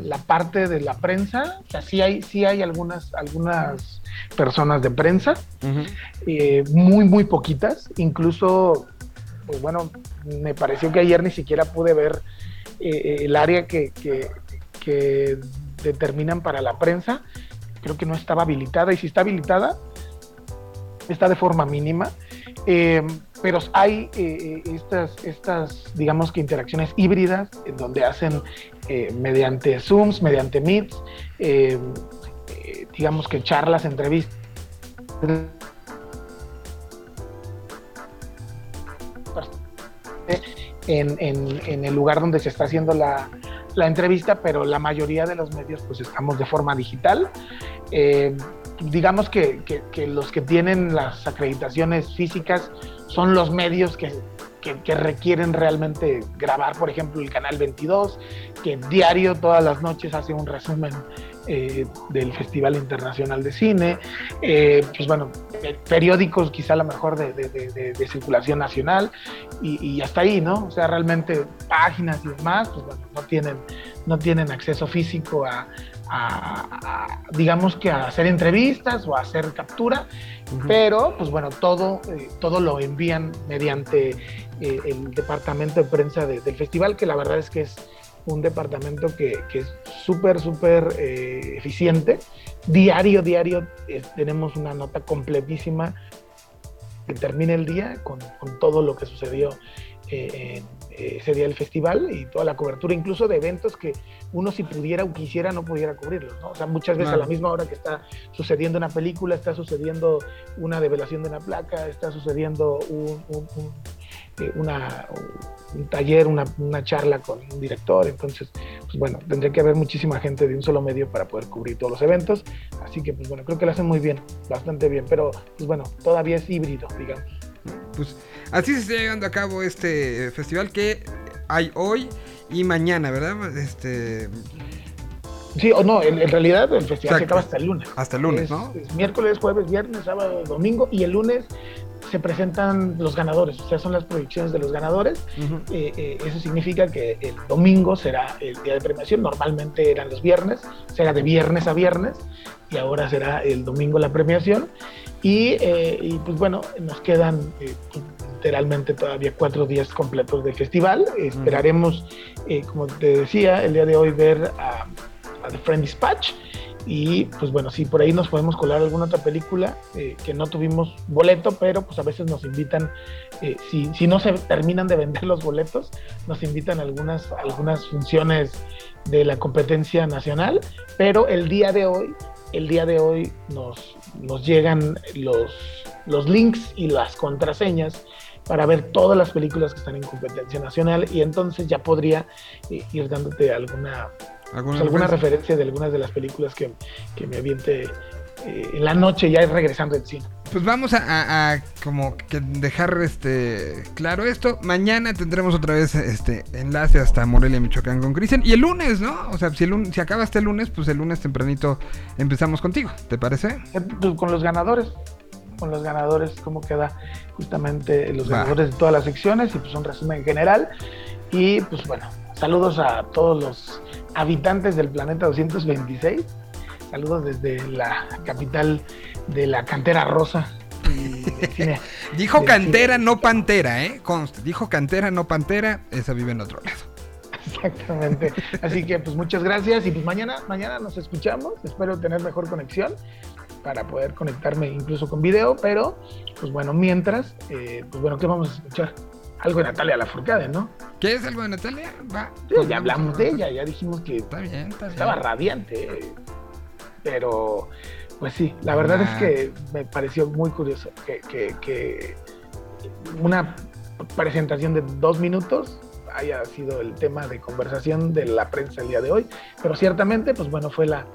la parte de la prensa, o sea, sí hay, sí hay algunas, algunas personas de prensa, uh -huh. eh, muy, muy poquitas, incluso, pues bueno, me pareció que ayer ni siquiera pude ver eh, el área que, que, determinan para la prensa, creo que no estaba habilitada, y si está habilitada, está de forma mínima. Eh, pero hay eh, eh, estas, estas, digamos que interacciones híbridas, en donde hacen eh, mediante Zooms, mediante Meets, eh, eh, digamos que charlas, entrevistas. En, el lugar donde se está haciendo la, entrevista, pero la mayoría de los medios pues estamos de forma digital. Eh, digamos que, los que tienen las acreditaciones físicas son los medios que- que requieren realmente grabar, por ejemplo, el Canal 22, que diario, todas las noches, hace un resumen eh, del Festival Internacional de Cine. Eh, pues bueno, eh, periódicos quizá a lo mejor de, de- de- de- circulación nacional y, y hasta ahí, ¿no? O sea, realmente páginas y demás, pues bueno, no tienen, no tienen acceso físico a, a- a, digamos que a hacer entrevistas o a hacer captura, pero pues bueno, todo, eh, todo lo envían mediante el departamento de prensa de- del festival, que la verdad es que es un departamento que, que es súper, súper eh, eficiente. Diario, diario eh, tenemos una nota completísima que termina el día con, con todo lo que sucedió eh, ese día del festival y toda la cobertura, incluso de eventos que uno si pudiera o quisiera no pudiera cubrirlos, ¿no? O sea, muchas veces
Claro.
a la misma hora que está sucediendo una película, está sucediendo una develación de una placa, está sucediendo un, un- un, eh, una- un taller, una, una charla con un director, entonces, pues bueno, tendría que haber muchísima gente de un solo medio para poder cubrir todos los eventos, así que pues bueno, creo que lo hacen muy bien, bastante bien, pero pues bueno, todavía es híbrido, digamos.
Pues así se está llevando a cabo este festival que hay hoy y mañana, ¿verdad? Este,
Sí, o no, en, en realidad el festival se acaba hasta el lunes.
hasta el lunes,
Es-
¿no?
es miércoles, jueves, viernes, sábado, domingo y el lunes se presentan los ganadores, o sea, son las proyecciones de los ganadores. Eh, eh, eso significa que el domingo será el día de premiación, normalmente eran los viernes, será de viernes a viernes y ahora será el domingo la premiación. Y, eh, y, pues bueno, nos quedan literalmente todavía cuatro días completos de festival. Esperaremos, como te decía, el día de hoy ver a, a The Friend Dispatch. Y pues bueno, sí, por ahí nos podemos colar alguna otra película eh, que no tuvimos boleto, pero pues a veces nos invitan, eh, si, si no se terminan de vender los boletos, nos invitan a algunas, algunas funciones de la competencia nacional, pero el día de hoy, el día de hoy nos, nos llegan los, los links y las contraseñas para ver todas las películas que están en competencia nacional y entonces ya podría eh, ir dándote alguna
¿Alguna,
pues, alguna
referencia?
de algunas de las películas que, que me aviente eh, en la noche ya regresando del cine.
Pues vamos a, a- a como que dejar este claro esto. Mañana tendremos otra vez este enlace hasta Morelia, Michoacán con Cristian. Y el lunes, ¿no? O sea, si, el lun- si acaba este lunes, pues el lunes tempranito empezamos contigo. ¿Te parece?
Eh, pues, con los ganadores, con los ganadores, cómo queda justamente los
Va.
ganadores de todas las secciones y pues un resumen general. Y pues bueno, saludos a todos los habitantes del planeta 226. Saludos desde la capital de la cantera rosa. Y [laughs] del cine.
Dijo cantera,
cine.
no pantera, ¿eh? Conste. Dijo cantera, no pantera. Esa vive en otro lado.
Exactamente. Así que pues muchas gracias y pues mañana, mañana nos escuchamos. Espero tener mejor conexión para poder conectarme incluso con video, pero pues bueno, mientras, eh, pues bueno, ¿qué vamos a escuchar? Algo de Natalia Lafourcade, ¿no?
¿Quieres algo de Natalia? Va.
Sí, ya hablamos de ella, ya dijimos que
Está bien, está bien.
estaba radiante, pero pues sí, la verdad es
Ah.
que me pareció muy curioso que, que- que una presentación de dos minutos haya sido el tema de conversación de la prensa el día de hoy, pero ciertamente, pues bueno, fue la,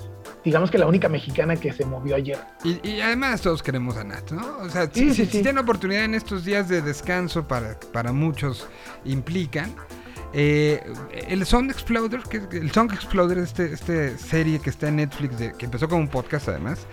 digamos que la única mexicana que se movió ayer.
Y, y además todos queremos a Nat, ¿no? O sea,
Sí,
si,
sí,
si-
sí.
tienen oportunidad en estos días de descanso para, para muchos implican. eh, el Song Exploder, que el Song Exploder, este, este serie que está en Netflix, de- que empezó como un podcast además,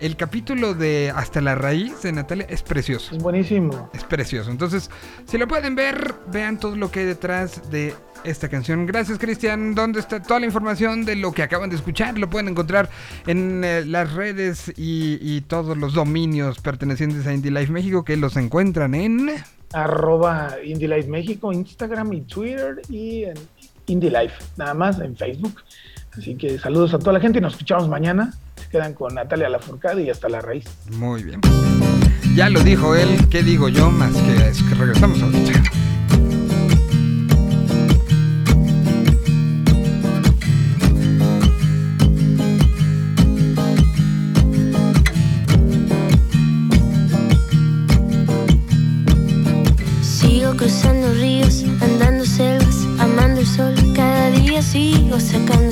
el capítulo de Hasta la Raíz de Natalia es precioso.
Es buenísimo.
Es precioso. Entonces, si lo pueden ver, vean todo lo que hay detrás de esta canción. Gracias, Cristian. ¿Dónde está toda la información de lo que acaban de escuchar? Lo pueden encontrar en eh, las redes y, y todos los dominios pertenecientes a Indie Life México que los encuentran en...
Arroba Indie Life México, Instagram y Twitter y en Indie Life, nada más en Facebook. Así que saludos a toda la gente y nos escuchamos mañana. Quedan con Natalia Lafourcade y hasta la raíz.
Muy bien.
Ya lo dijo él, ¿qué digo yo? Más que es que regresamos ahorita.
Sigo cruzando ríos, andando selvas, amando el sol. Cada día sigo sacando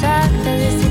sad, cause it's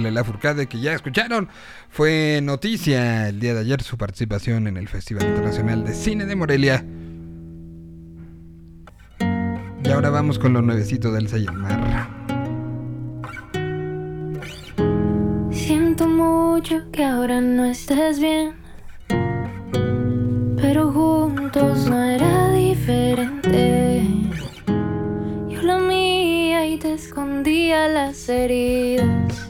Natalia Lafourcade, que ya escucharon. Fue noticia el día de ayer su participación en el Festival Internacional de Cine de Morelia. Y ahora vamos con lo nuevecito del y el Mar.
Siento mucho que ahora no estés bien, pero juntos no era diferente. Yo la mía y te escondía las heridas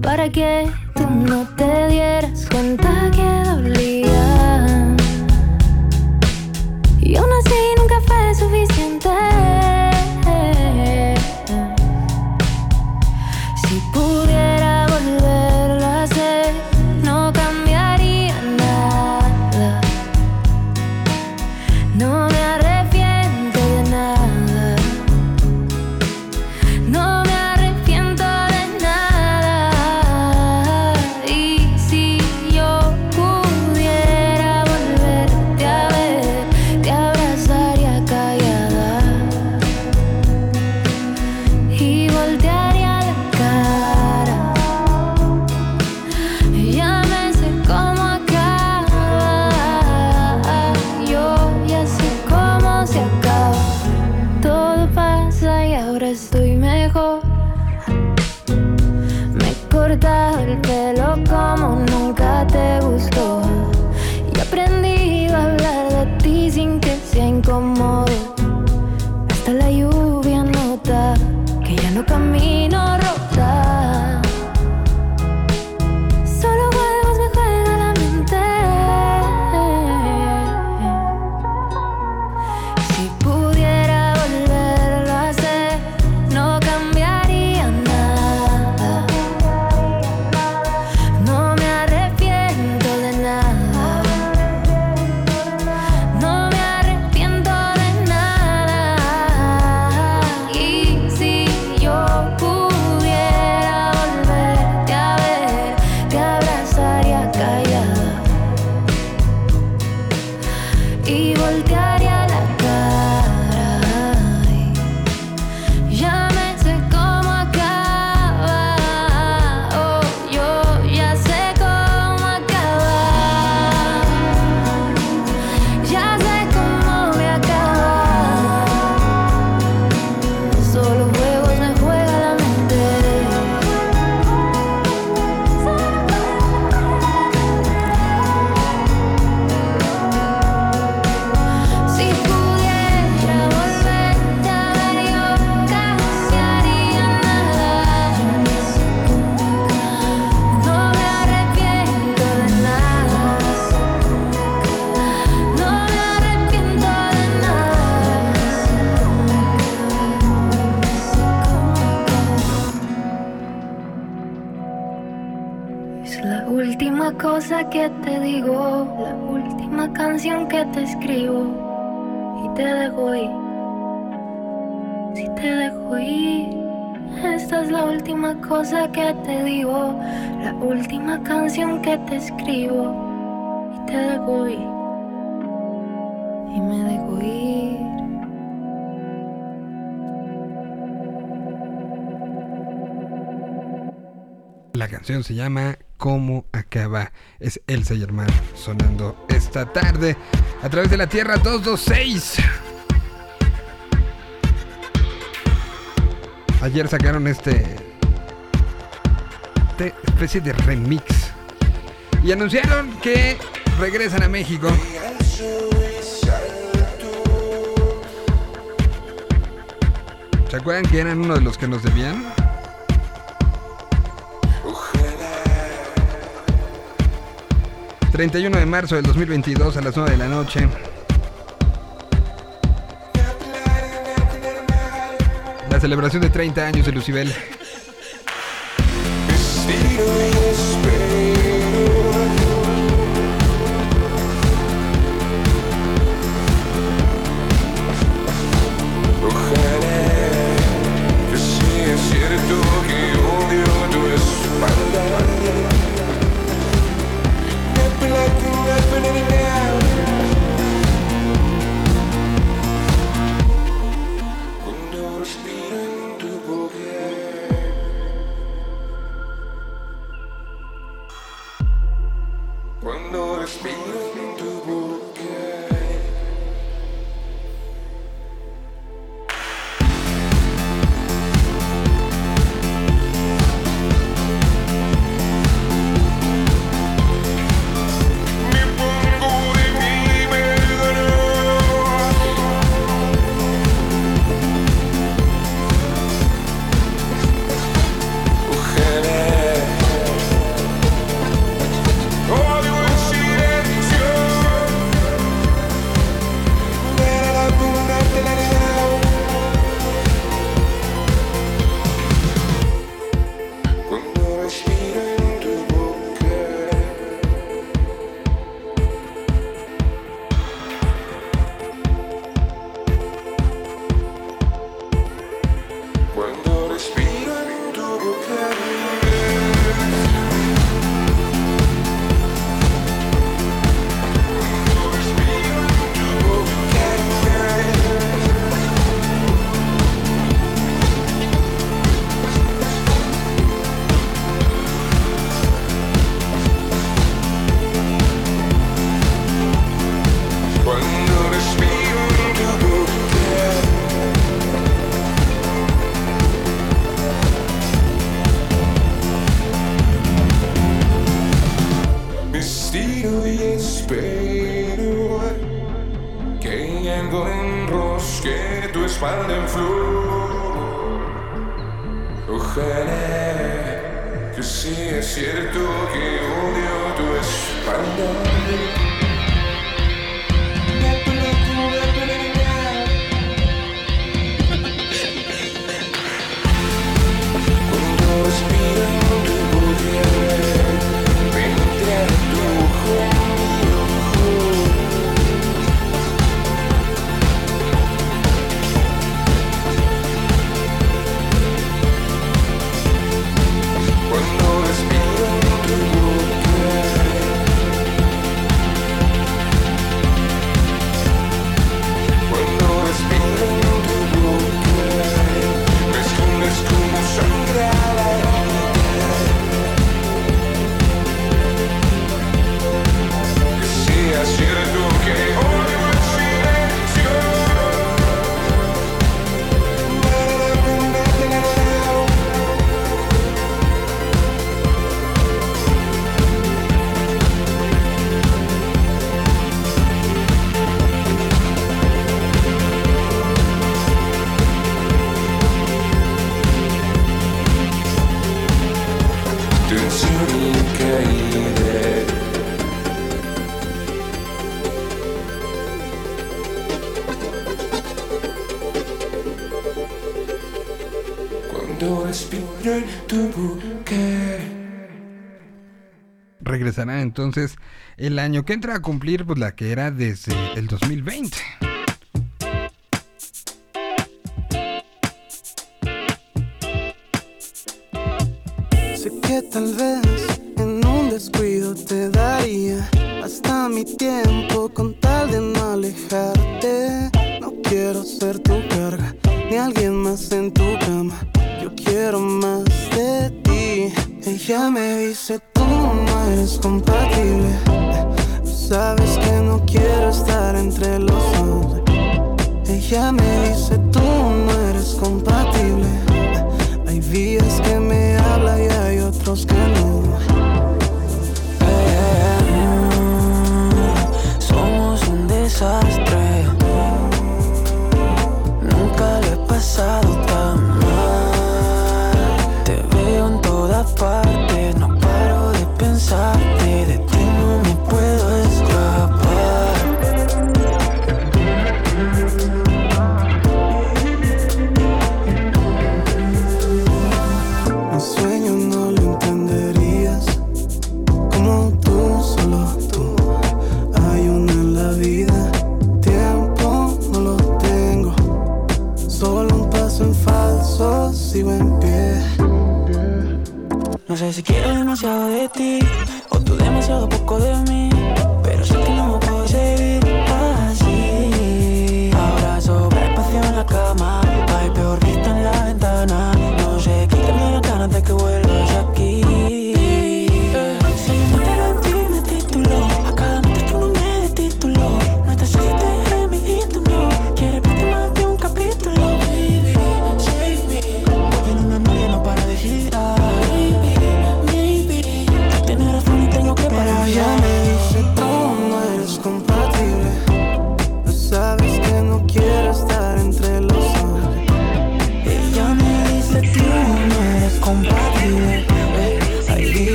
para que tú no te dieras cuenta que dolían. Y aún así nunca fue suficiente. escribo y te dejo ir. Y me dejo ir.
La canción se llama Cómo acaba. Es Elsa Germán sonando esta tarde a través de la Tierra 226. Ayer sacaron este, este especie de remix y anunciaron que regresan a México. ¿Se acuerdan que eran uno de los que nos debían? ...31 de marzo del 2022 a las 9 de la noche... ...la celebración de 30 años de Lucibel...
Pero que hay algo enrosque tu espalda en
flor. Ojalá que sí es cierto que odio tu
espalda. entonces el año que entra a cumplir pues la que era desde el 2020.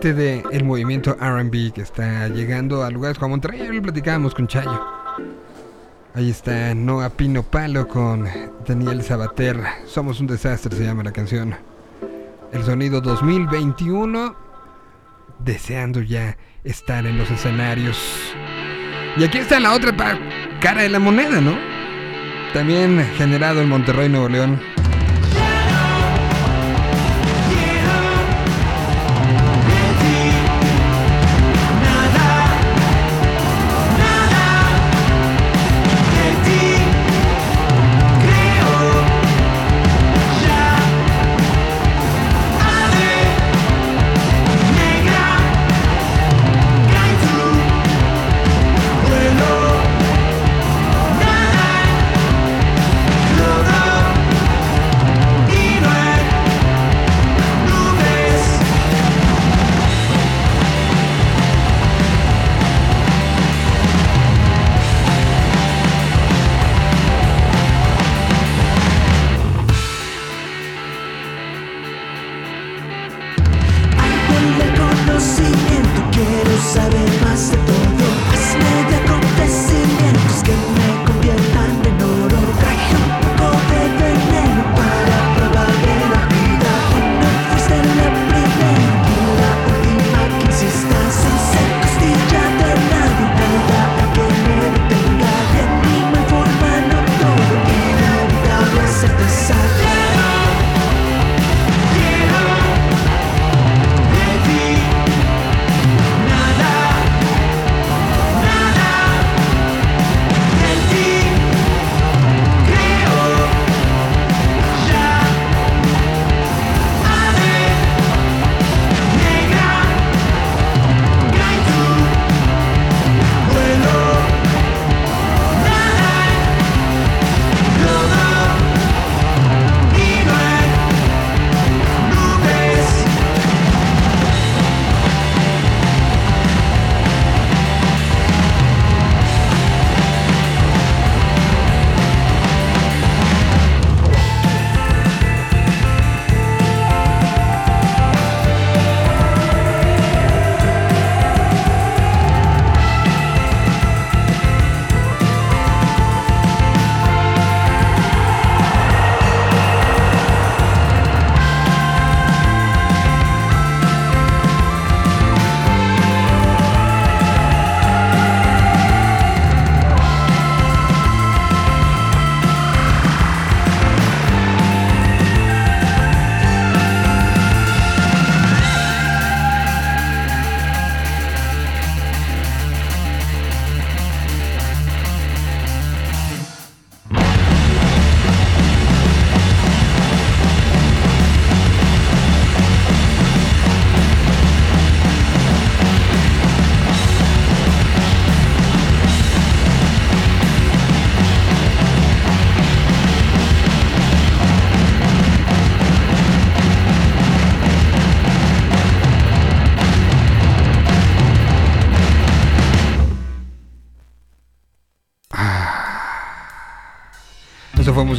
Parte del el movimiento RB que está llegando a lugares como Monterrey. Ya lo platicábamos con Chayo. Ahí está Noah Pino Palo con Daniel Sabater. Somos un desastre, se llama la canción. El sonido 2021. Deseando ya estar en los escenarios. Y aquí está la otra cara de la moneda, ¿no? También generado en Monterrey, Nuevo León.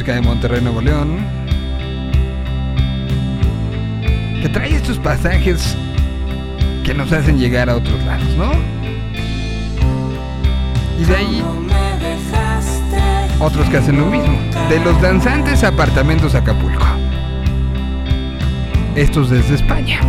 Música de Monterrey, Nuevo León. Que trae estos pasajes que nos hacen llegar a otros lados, ¿no? Y de ahí otros que hacen lo mismo. De los danzantes apartamentos Acapulco. Estos desde España.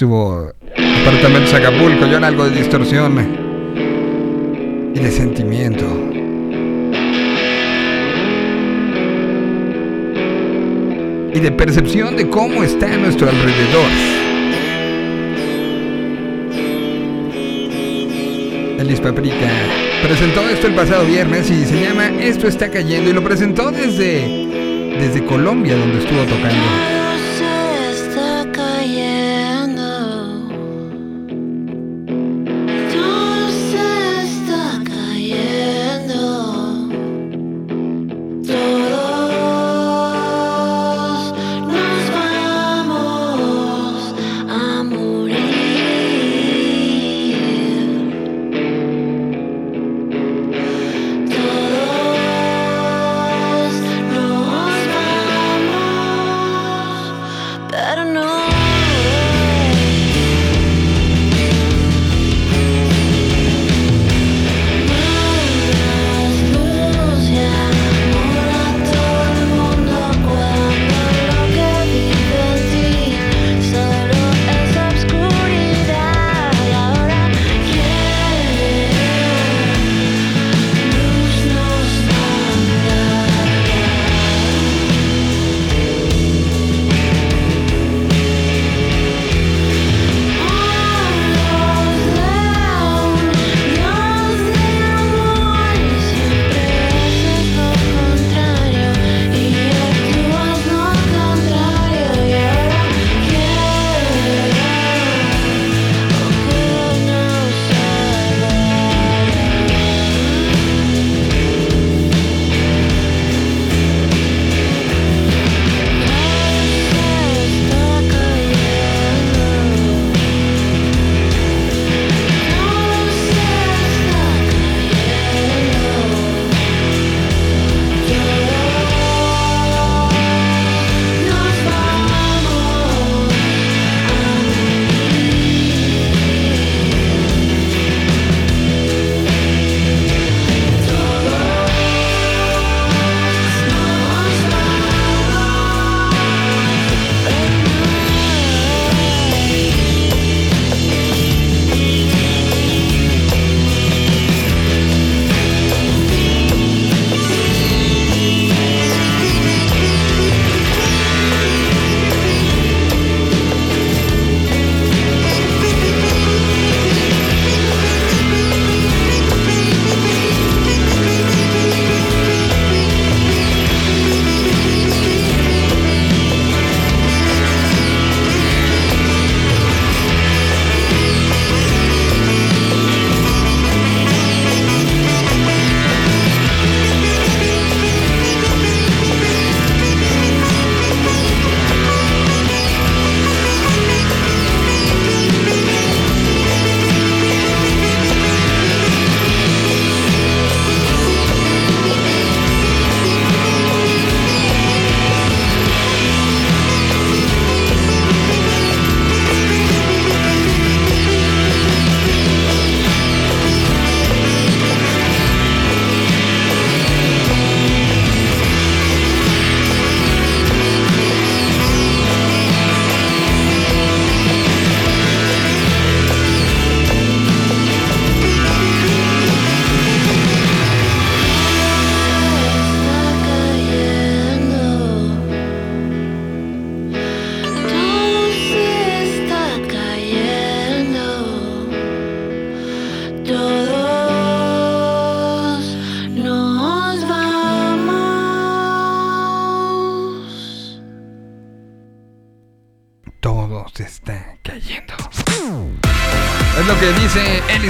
Estuvo Apartamentos Acapulco, yo en algo de distorsión y de sentimiento. Y de percepción de cómo está nuestro alrededor. Elis Paprika presentó esto el pasado viernes y se llama Esto está cayendo y lo presentó desde desde Colombia donde estuvo tocando.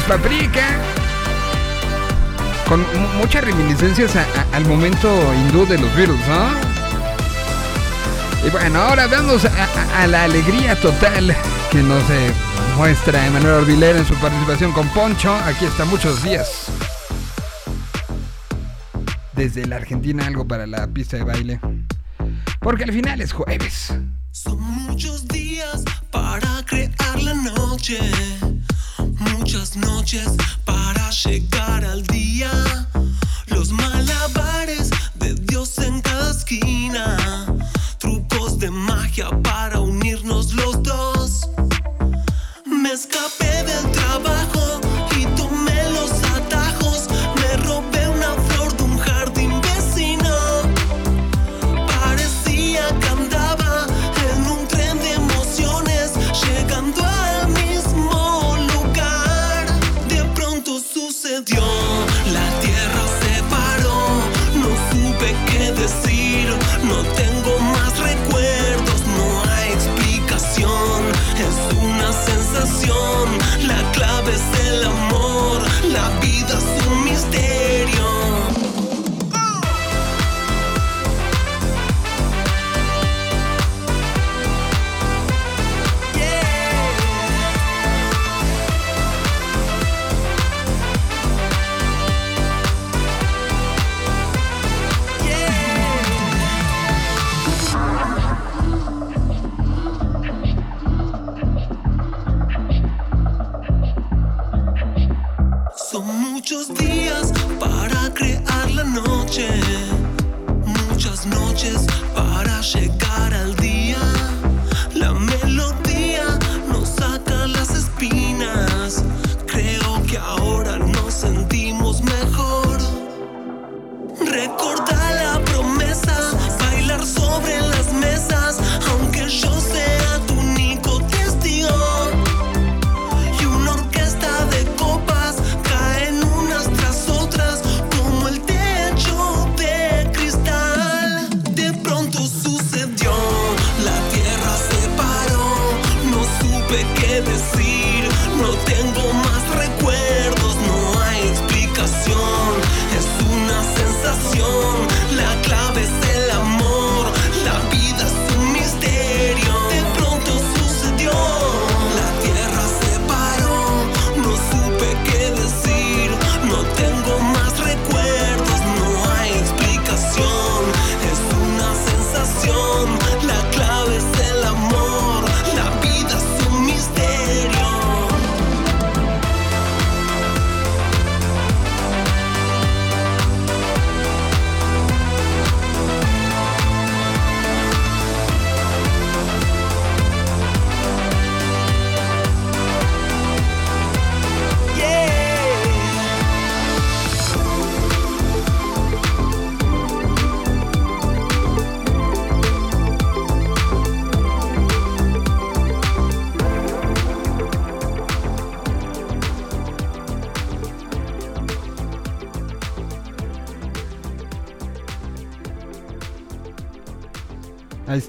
Elis Paprika. Con mu- muchas reminiscencias al momento hindú de los Beatles, ¿no? Y bueno, ahora vamos a, la alegría total que nos eh, muestra Emanuel Orbilera en su participación con Poncho. Aquí está muchos días. Desde la Argentina algo para la pista de baile. Porque al final es jueves.
Son muchos días para crear la noche, muchas noches para llegar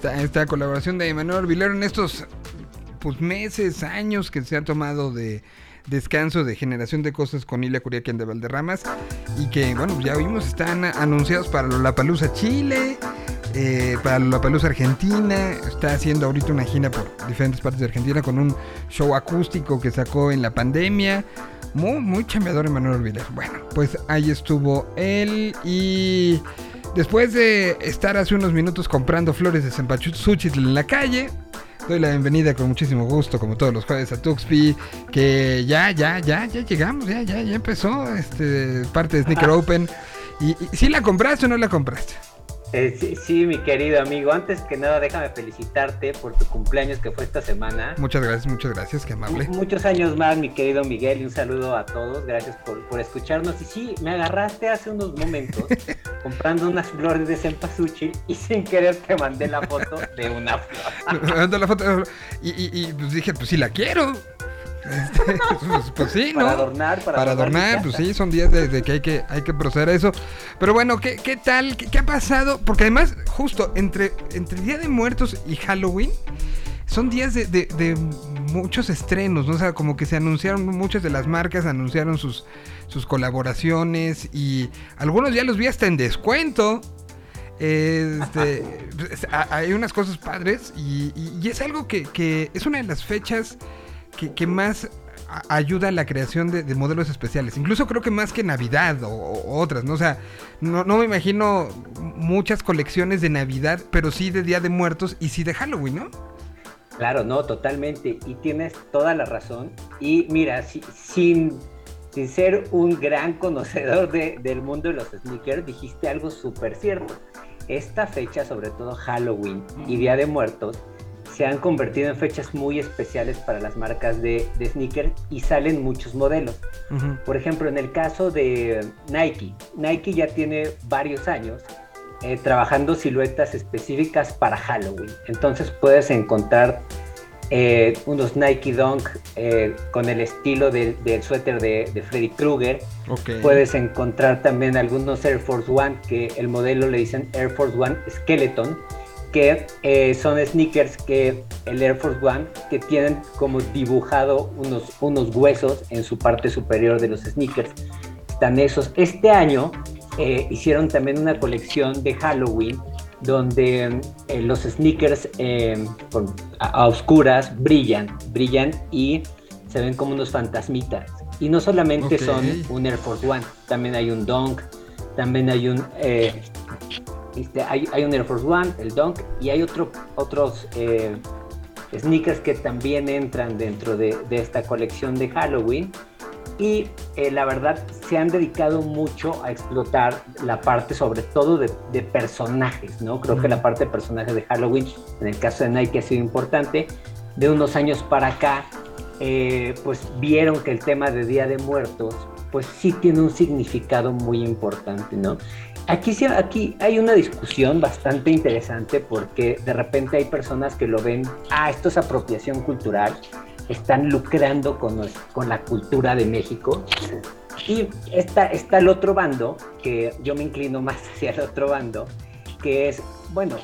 Esta colaboración de Emanuel Vilero en estos pues, meses, años que se ha tomado de descanso de generación de cosas con Ilia Curiaquian de Valderramas y que, bueno, ya vimos, están anunciados para Lollapalooza Chile, eh, para Lollapalooza Argentina, está haciendo ahorita una gira por diferentes partes de Argentina con un show acústico que sacó en la pandemia. Muy, muy chambeador Emanuel Vilero. Bueno, pues ahí estuvo él y... Después de estar hace unos minutos comprando flores de cempasúchil en la calle, doy la bienvenida con muchísimo gusto, como todos los jueves, a Tuxpi, que ya, ya, ya, ya llegamos, ya, ya, ya empezó este parte de Sneaker Open. ¿Y, y si la compraste o no la compraste?
Eh, sí, sí, mi querido amigo. Antes que nada, déjame felicitarte por tu cumpleaños que fue esta semana.
Muchas gracias, muchas gracias, qué amable.
M- Muchos años más, mi querido Miguel, y un saludo a todos. Gracias por, por escucharnos. Y sí, me agarraste hace unos momentos [laughs] comprando unas flores de cempasúchil y sin querer te mandé la foto de una flor. [laughs]
La foto y, y- y, pues dije, pues sí la quiero. Este, [laughs] pues, pues sí, ¿no?
Para adornar, para
Para
adornar
pues sí, son días de, de que hay que hay que proceder a eso. Pero bueno, ¿qué, qué tal? ¿Qué, qué ha pasado? Porque además, justo entre, entre Día de Muertos y Halloween, son días de, de- de muchos estrenos, ¿no? O sea, como que se anunciaron, muchas de las marcas anunciaron sus, sus colaboraciones y algunos ya los vi hasta en descuento. Este, [laughs] hay unas cosas padres y, y- y es algo que, que es una de las fechas que, más ayuda a la creación de, de modelos especiales. Incluso creo que más que Navidad o, otras, ¿no? O sea, no, me imagino muchas colecciones de Navidad, pero sí de Día de Muertos y sí de Halloween, ¿no?
Claro, no, totalmente. Y tienes toda la razón. Y mira, si- sin, sin ser un gran conocedor de- del mundo de los sneakers, dijiste algo súper cierto. Esta fecha, sobre todo Halloween y Día de Muertos, se han convertido en fechas muy especiales para las marcas de, de sneakers y salen muchos modelos. Por ejemplo, en el caso de Nike, Nike ya tiene varios años eh, trabajando siluetas específicas para Halloween. Entonces puedes encontrar eh, unos Nike Dunk eh, con el estilo del, del suéter de, de Freddy Krueger. Puedes encontrar también algunos Air Force One, que el modelo le dicen Air Force One Skeleton, que eh, son sneakers que el Air Force One que tienen como dibujado unos, unos huesos en su parte superior de los sneakers. Están esos. Este año eh, hicieron también una colección de Halloween donde eh, los sneakers con- a, a oscuras brillan, brillan y se ven como unos fantasmitas. Y no solamente son un Air Force One, también hay un Dunk, también hay un este, hay, hay un Air Force One, el Dunk, y hay otro, otros eh, sneakers que también entran dentro de, de esta colección de Halloween. Y eh, la verdad se han dedicado mucho a explotar la parte sobre todo de, de personajes, ¿no? Creo que la parte de personajes de Halloween, en el caso de Nike ha sido importante. De unos años para acá, eh, pues vieron que el tema de Día de Muertos, pues sí tiene un significado muy importante, ¿no? Aquí, sí- aquí hay una discusión bastante interesante porque de repente hay personas que lo ven, ah, esto es apropiación cultural, están lucrando con, con la cultura de México. Y está, está el otro bando, que yo me inclino [laughs] más hacia el otro bando, que es, bueno,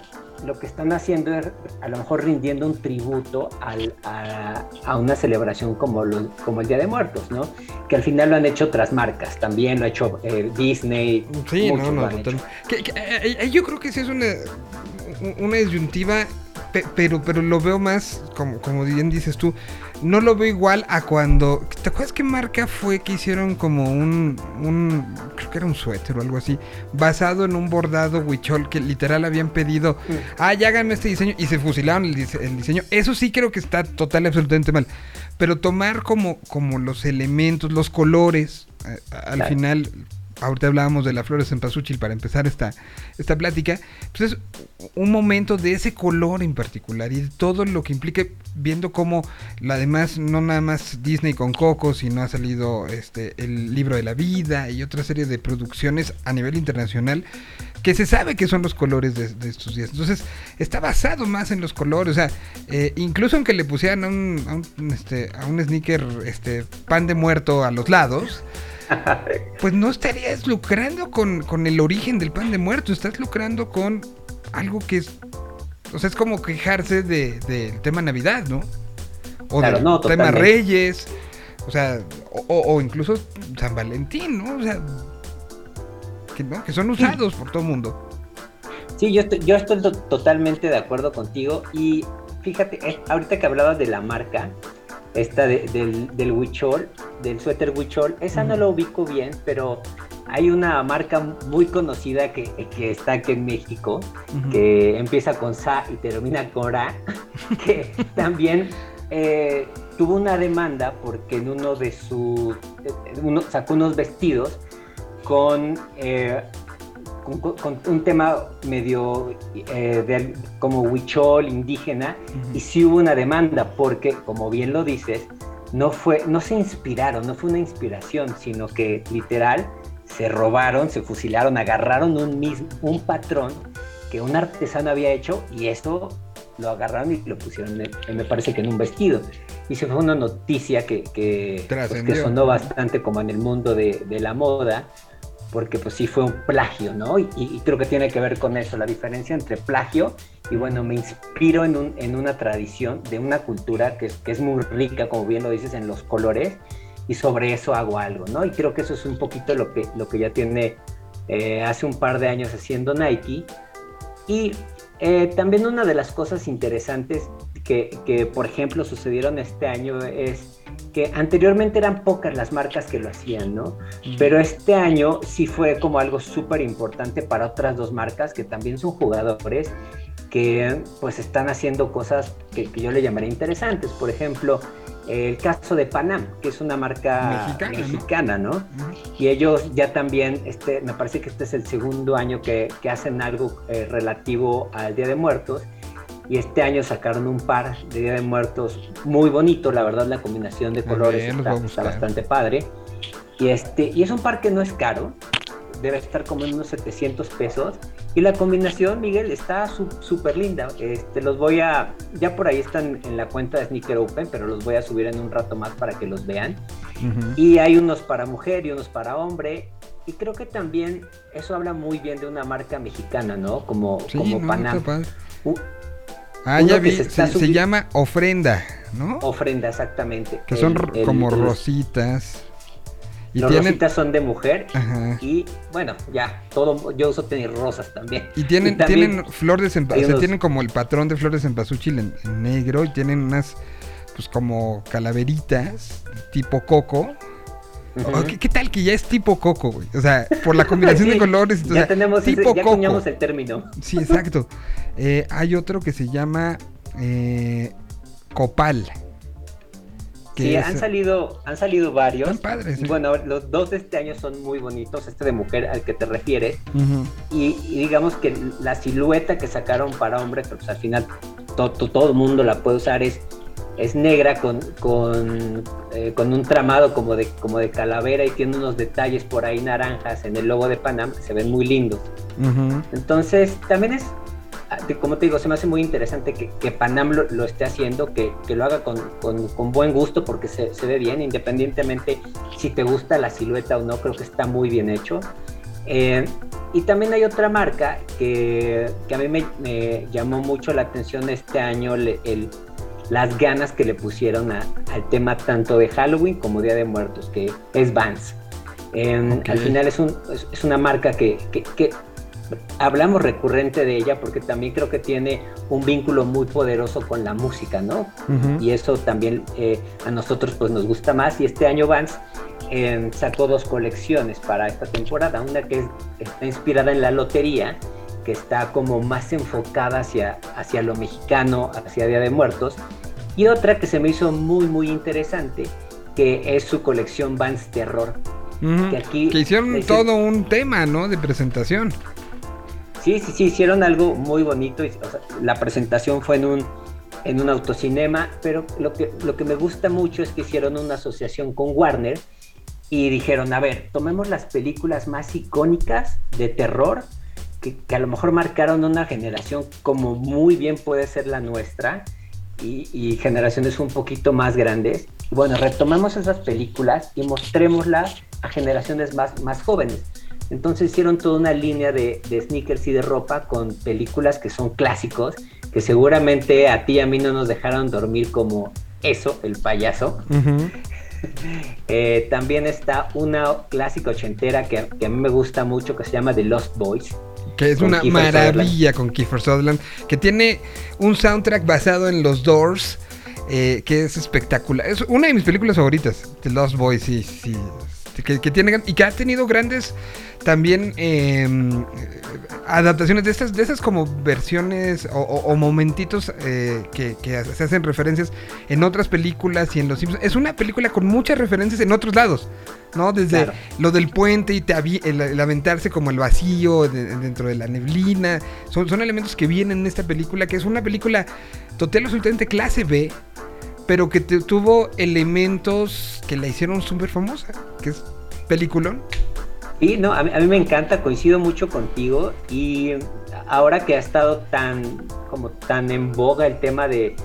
lo que están haciendo es a lo mejor rindiendo un tributo al- a, a una celebración como, lo- como el Día de Muertos, ¿no? Que al final lo han hecho otras marcas, también lo ha hecho eh, Disney.
Sí, no, no,
han hecho.
total. Que- que, eh, eh, yo creo que sí es una, una disyuntiva, pe- pero, pero lo veo más, como, como bien dices tú, no lo veo igual a cuando... ¿Te acuerdas qué marca fue que hicieron como un, un creo que era un suéter o algo así, basado en un bordado huichol que literal habían pedido, ah, ya háganme este diseño y se fusilaron el, dise- el diseño? Eso sí creo que está total y absolutamente mal. Pero tomar como, como los elementos, los colores, eh, al
Claro.
final ahorita hablábamos de la flores en Pazúchil para empezar esta, esta plática, pues es un momento de ese color en particular y todo lo que implica, viendo cómo la además no nada más Disney con Coco, sino ha salido este el libro de la vida y otra serie de producciones a nivel internacional que se sabe que son los colores de, de estos días. Entonces, está basado más en los colores. O sea, eh, incluso aunque le pusieran a un, a un, este, a un sneaker este, pan de muerto a los lados, [laughs] pues no estarías lucrando con, con el origen del pan de muerto, estás lucrando con algo que es. O sea, es como quejarse de- del tema Navidad, ¿no? O
Claro,
del
no,
tema
totalmente.
Reyes, o sea, o, incluso San Valentín, ¿no? O sea, que, ¿no? que son usados por todo el mundo.
Sí, yo estoy, yo estoy to- totalmente de acuerdo contigo y fíjate, eh, ahorita que hablabas de la marca, esta de- del, del huichol, del suéter huichol, esa no lo ubico bien, pero hay una marca muy conocida que, que está aquí en México, que empieza con Sa y termina con Ra, [laughs] que también eh, tuvo una demanda porque en uno de sus, eh, uno, sacó unos vestidos con, eh, con, un tema medio eh, de- como huichol, indígena, y sí hubo una demanda porque, como bien lo dices, no, fue, no se inspiraron, no fue una inspiración, sino que literal se robaron, se fusilaron, agarraron un, mismo, un patrón que un artesano había hecho y esto lo agarraron y lo pusieron, en- me parece que en un vestido. Y se fue una noticia que, que, pues, que sonó bastante como en el mundo de, de la moda, porque pues sí fue un plagio, ¿no? Y, y creo que tiene que ver con eso, la diferencia entre plagio y bueno, me inspiro en, un- en una tradición de una cultura que es, que es muy rica, como bien lo dices, en los colores, y sobre eso hago algo, ¿no? Y creo que eso es un poquito lo que, lo que ya tiene eh, hace un par de años haciendo Nike. Y eh, también una de las cosas interesantes que, que, por ejemplo, sucedieron este año es que anteriormente eran pocas las marcas que lo hacían, ¿no? Pero este año sí fue como algo súper importante para otras dos marcas que también son jugadores que pues están haciendo cosas que, que yo le llamaría interesantes. Por ejemplo, el caso de Panam, que es una marca
Mexicana, ¿no?
mexicana, ¿no?
Ujú.
Y ellos ya también, este, me parece que este es el segundo año que, que hacen algo eh, relativo al Día de Muertos. Y este año sacaron un par de Día de Muertos muy bonito, la verdad la combinación de colores
los
está, está bastante padre. Y, este, y es un par que no es caro, debe estar como en unos 700 pesos. Y la combinación, Miguel, está su- súper linda. Este, los voy a, ya por ahí están en la cuenta de Sneaker Open, pero los voy a subir en un rato más para que los vean.
Ujú.
Y hay unos para mujer y unos para hombre. Y creo que también eso habla muy bien de una marca mexicana, ¿no? Como,
Sí,
como
no,
Panam.
Ah,
uno
ya vi,
se
llama ofrenda, ¿no?
Ofrenda, exactamente.
que son
El-
ro-
el-
como rositas. Y
los
tienen,
rositas son de mujer.
Ajá.
Y bueno, ya, todo, yo uso tenis rosas también.
Y tienen, [laughs]
también
tienen flor de cempasúchil,
unos-
tienen como el patrón de flores de cempasúchil en, en negro y tienen unas, pues como calaveritas tipo coco. Oh, ¿qué, qué tal que ya es tipo coco, güey? O sea, por la combinación de colores. o
ya
sea,
tenemos ese-
tipo
ya
coco.
el término.
Sí, exacto. Eh, hay otro que se llama eh, copal. que
Sí,
es-
han salido, han salido varios.
Están padres,
Y
¿eh?
bueno, los dos de este año son muy bonitos, este de mujer al que te refieres. Y, y digamos que la silueta que sacaron para hombre, pero pues al final to- to- todo el mundo la puede usar, es, es negra con, con, eh, con un tramado como de, como de calavera y tiene unos detalles por ahí naranjas en el logo de Panam que se ven muy lindos. Entonces, también es, ah, como te digo, se me hace muy interesante que, que Panam lo, lo esté haciendo, que, que lo haga con, con- con buen gusto porque se, se ve bien, independientemente si te gusta la silueta o no, creo que está muy bien hecho. Eh, y también hay otra marca que, que a mí me, me llamó mucho la atención este año, le- el- las ganas que le pusieron a- al tema tanto de Halloween como Día de Muertos, que es Vans. Eh,
Ok.
Al final es, un- es- es una marca que, que- que hablamos recurrente de ella porque también creo que tiene un vínculo muy poderoso con la música, ¿no? Y eso también eh, a nosotros pues nos gusta más. Y este año Vans eh, sacó dos colecciones para esta temporada. Una que es- está inspirada en la lotería, que está como más enfocada hacia, hacia lo mexicano, hacia Día de Muertos. Y otra que se me hizo muy, muy interesante, que es su colección Vans Terror. Que aquí
Que hicieron todo un tema, ¿no? De presentación.
Sí, sí, sí, hicieron algo muy bonito. y, o sea, la presentación fue en un, en un autocinema, pero lo que, lo que me gusta mucho es que hicieron una asociación con Warner y dijeron, a ver, tomemos las películas más icónicas de terror que, que a lo mejor marcaron una generación como muy bien puede ser la nuestra y, generaciones un poquito más grandes. Bueno, retomemos esas películas y mostrémoslas a generaciones más, más jóvenes. Entonces hicieron toda una línea de, sneakers y de ropa con películas que son clásicos, que seguramente a ti y a mí no nos dejaron dormir como eso, el payaso.
Ujú. [laughs]
Eh, también está una clásica ochentera que, que a mí me gusta mucho, que se llama The Lost Boys.
Que es una
Kiefer
maravilla con Kiefer Sutherland. Que tiene un soundtrack basado en los Doors. eh, que es espectacular. Es una de mis películas favoritas. The Lost Boys, sí, sí. Que, que tiene, y que ha tenido grandes también eh, adaptaciones de estas, de esas como versiones o, o- o momentitos eh, que, que se hacen referencias en otras películas y en los Simpsons. Es una película con muchas referencias en otros lados, ¿no? Desde
Claro.
lo del puente y te el, el aventarse como el vacío de- dentro de la neblina. Son, son elementos que vienen en esta película, que es una película total absolutamente clase B, pero que te- tuvo elementos que la hicieron súper famosa, que es peliculón.
Y no, a mí, a mí me encanta, coincido mucho contigo y ahora que ha estado tan, como tan en boga el tema de,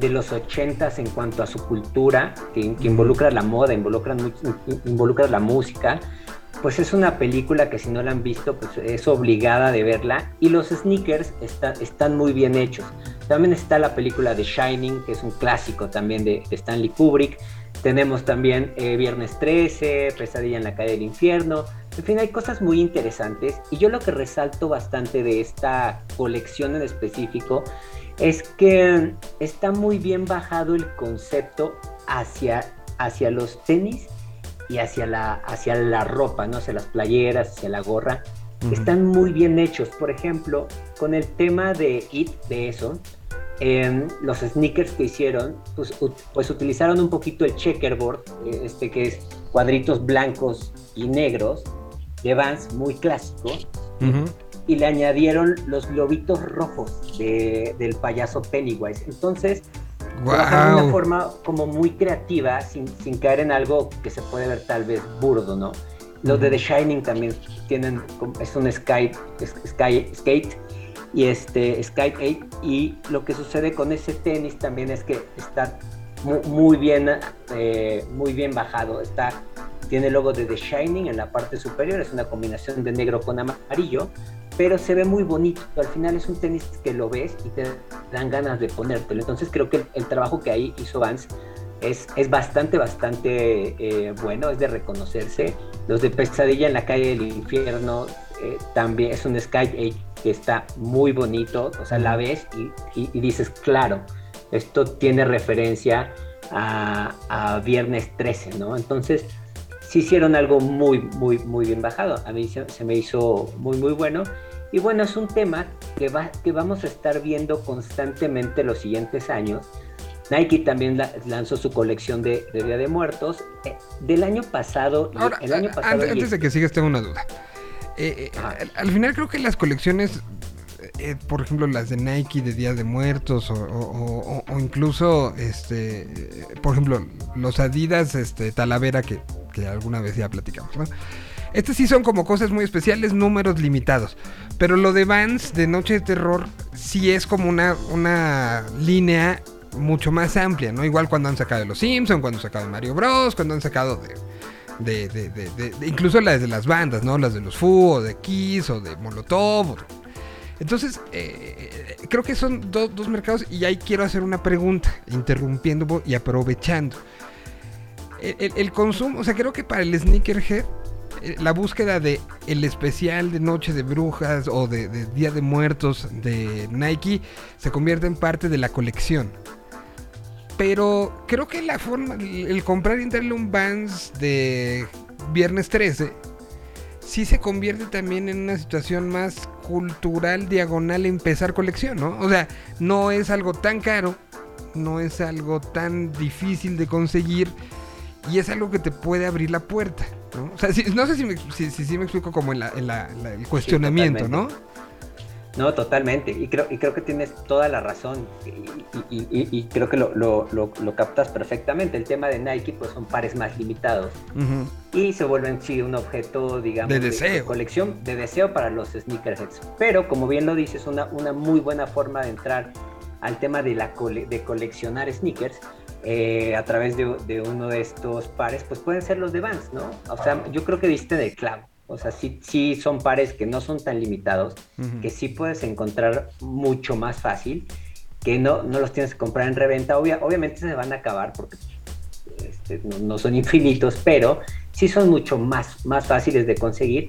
de los ochentas en cuanto a su cultura, que, que involucra la moda, involucra, involucra la música, pues es una película que si no la han visto, pues es obligada de verla. Y los sneakers está- están muy bien hechos. También está la película de Shining, que es un clásico también de, de Stanley Kubrick. Tenemos también eh, Viernes 13, Pesadilla en la calle del infierno. En fin, hay cosas muy interesantes. Y yo lo que resalto bastante de esta colección en específico es que está muy bien bajado el concepto hacia, hacia los tenis y hacia la, hacia la ropa, ¿no? Hacia las playeras, hacia la gorra. Están muy bien hechos. Por ejemplo, con el tema de It, de eso, em, los sneakers que hicieron, pues, pues utilizaron un poquito el checkerboard, eh, este que es cuadritos blancos y negros, de Vans, muy clásico, y le añadieron los globitos rojos de- del payaso Pennywise. Entonces, trabajaron de una
Wow.
forma como muy creativa, sin, sin caer en algo que se puede ver tal vez burdo, ¿no? Los de The Shining también tienen, es un es- sky, skate y este skate 8 y lo que sucede con ese tenis también es que está mu- muy, bien eh, muy bien bajado está tiene logo de The Shining en la parte superior es una combinación de negro con amarillo pero se ve muy bonito al final es un tenis que lo ves y te dan ganas de ponértelo entonces creo que el, el trabajo que ahí hizo Vance es, es bastante, bastante eh, bueno, es de reconocerse. Los de Pesadilla en la calle del infierno eh, también es un Sky Age que está muy bonito, o sea, la ves y, y- y dices, claro, esto tiene referencia a, a Viernes 13, ¿no? Entonces, sí hicieron algo muy, muy, muy bien bajado. A mí se, se me hizo muy, muy bueno. Y bueno, es un tema que, va, que vamos a estar viendo constantemente los siguientes años. Nike también la- lanzó su colección de, de Día de Muertos. Eh, del año pasado,
Ahora,
el año pasado
antes, de que sigas, tengo una duda. Eh, eh, al, al final creo que las colecciones, por ejemplo, las de Nike de Día de Muertos o, o- o- o incluso, este, por ejemplo, los Adidas este, Talavera que, alguna vez ya platicamos, ¿no? Estas sí son como cosas muy especiales, números limitados. Pero lo de Vans de Noche de Terror sí es como una, una línea mucho más amplia, ¿no? Igual cuando han sacado de Los Simpsons, cuando han sacado de Mario Bros, cuando han sacado de, de, de- incluso las de las bandas, ¿no? Las de los Foo, o de Kiss, o de Molotov. Entonces, eh, creo que son do- dos mercados y ahí quiero hacer una pregunta, interrumpiendo y aprovechando. El, consumo, o sea, creo que para el sneakerhead, eh, la búsqueda de el especial de Noche de Brujas o de, Día de Muertos de Nike se convierte en parte de la colección. Pero creo que la forma, el comprar un Vans de Viernes 13, sí se convierte también en una situación más cultural, diagonal, empezar colección, ¿no? O sea, no es algo tan caro, no es algo tan difícil de conseguir y es algo que te puede abrir la puerta, ¿no? O sea, sí- no sé si me, si, si- me explico como en, la- en la- la- el cuestionamiento, ¿no?
No, totalmente. Y creo, y creo que tienes toda la razón. Y, y- y- y creo que lo, lo- lo- lo captas perfectamente. El tema de Nike, pues son pares más limitados. Y se vuelven, sí, un objeto, digamos,
De deseo.
colección, de deseo para los sneakerheads. Pero, como bien lo dices, una, una muy buena forma de entrar al tema de, la cole- de coleccionar sneakers eh, a través de, de uno de estos pares, pues pueden ser los de Vans, ¿no? O sea, yo creo que diste en el clavo. O sea, sí, sí son pares que no son tan limitados,
Ujú.
que sí puedes encontrar mucho más fácil, que no, no los tienes que comprar en reventa. Obvia- obviamente se van a acabar porque este, no, no son [laughs] infinitos, pero sí son mucho más, más fáciles de conseguir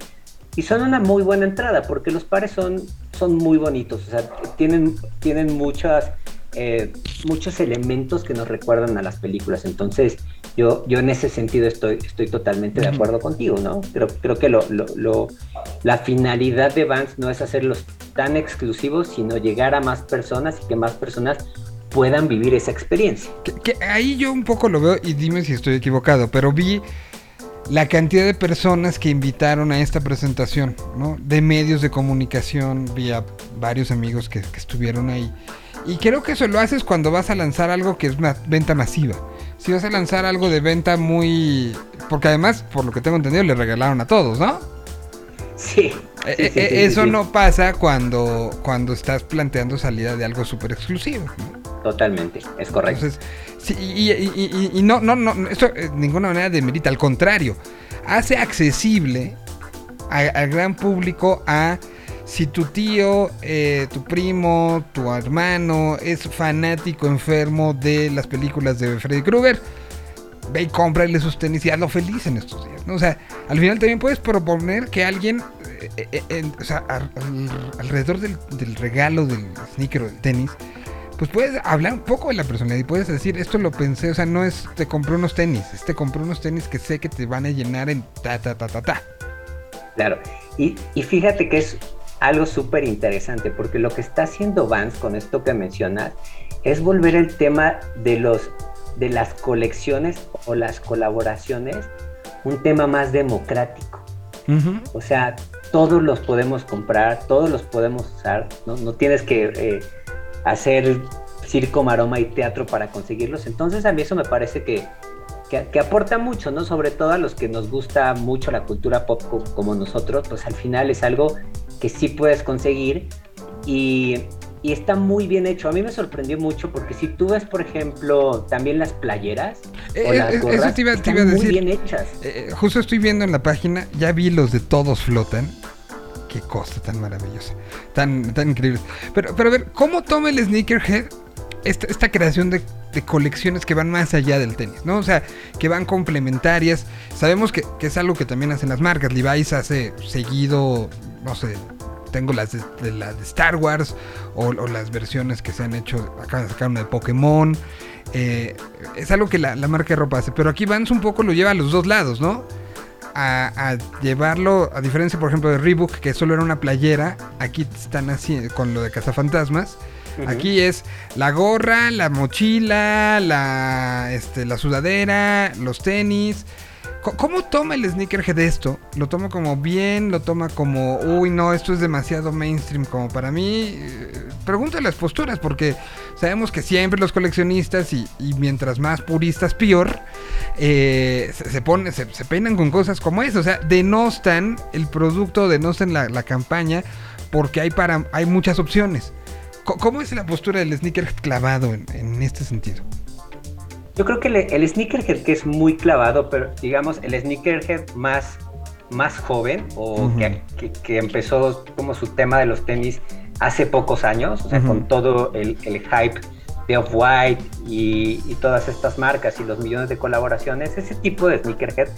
y son una muy buena entrada porque los pares son, son muy bonitos, o sea, tienen, tienen muchas, eh, muchos elementos que nos recuerdan a las películas. Entonces, yo, yo en ese sentido estoy, estoy totalmente de acuerdo contigo, ¿no? Creo, creo que lo, lo- lo- la finalidad de Vans no es hacerlos tan exclusivos, sino llegar a más personas y que más personas puedan vivir esa experiencia.
Que, que ahí yo un poco lo veo y dime si estoy equivocado, pero vi la cantidad de personas que invitaron a esta presentación, ¿no? De medios de comunicación, vi a varios amigos que, que estuvieron ahí. Y creo que eso lo haces cuando vas a lanzar algo que es una venta masiva. Si vas a lanzar algo de venta muy... Porque además, por lo que tengo entendido, le regalaron a todos, ¿no?
Sí. Sí, sí, sí,
eso no pasa cuando, cuando estás planteando salida de algo súper exclusivo. ¿no?
Totalmente, es correcto.
Entonces, sí, y, y- y- y no, no, no, esto eh, de ninguna manera demerita, al contrario, hace accesible al gran público a si tu tío, eh, tu primo, tu hermano es fanático enfermo de las películas de Freddy Krueger, ve y cómprale sus tenis y hazlo feliz en estos días. O sea, al final también puedes proponer que alguien, eh, eh, o sea, al- al- alrededor del, del regalo del sneaker o del tenis, pues puedes hablar un poco de la personalidad y puedes decir, esto lo pensé, o sea, no es te compré unos tenis, es te compré unos tenis que sé que te van a llenar en ta, ta, ta, ta, ta.
Claro, y, y fíjate que es algo súper interesante, porque lo que está haciendo Vance con esto que mencionas es volver el tema de los de las colecciones o las colaboraciones un tema más democrático. O sea, todos los podemos comprar, todos los podemos usar, no, no tienes que eh, hacer circo, maroma y teatro para conseguirlos. Entonces a mí eso me parece que, que, que aporta mucho, ¿no? Sobre todo a los que nos gusta mucho la cultura pop co- como nosotros, pues al final es algo que sí puedes conseguir y, y está muy bien hecho. A mí me sorprendió mucho porque si tú ves, por ejemplo, también las playeras
Eh,
o las
eh, eso te iba- te
están
iba a
muy
decir.
bien hechas.
Eh, justo estoy viendo en la página, ya vi los de Todos Flotan. Qué cosa tan maravillosa, tan, tan increíble. Pero, pero a ver, ¿cómo toma el Sneakerhead esta, esta creación de, de colecciones que van más allá del tenis? ¿no? O sea, que van complementarias. Sabemos que, que es algo que también hacen las marcas. Levi's hace seguido, no sé, tengo las de, de la de Star Wars o, o las versiones que se han hecho, acaban de sacar una de Pokémon. Eh, es algo que la, la marca de ropa hace, pero aquí Vans un poco lo lleva a los dos lados, ¿no? A, a llevarlo, a diferencia por ejemplo de Reebok, que solo era una playera, aquí están así con lo de Cazafantasmas. Aquí es la gorra, la mochila, la, este, la sudadera, los tenis. ¿Cómo toma el sneakerhead esto? ¿Lo toma como bien? ¿Lo toma como, uy, no, esto es demasiado mainstream como para mí? Eh, Pregunta las posturas, porque sabemos que siempre los coleccionistas, y, mientras más puristas, peor, eh, se, se, se, peinan con cosas como eso. O sea, denostan el producto, denostan la, campaña, porque hay, para, hay muchas opciones. ¿Cómo es la postura del sneakerhead clavado en este sentido?
Yo creo que el, el sneakerhead que es muy clavado, pero digamos el sneakerhead más, más joven o que, que- que empezó como su tema de los tenis hace pocos años, o sea, con todo el, el hype de Off-White y, y todas estas marcas y los millones de colaboraciones, ese tipo de sneakerhead,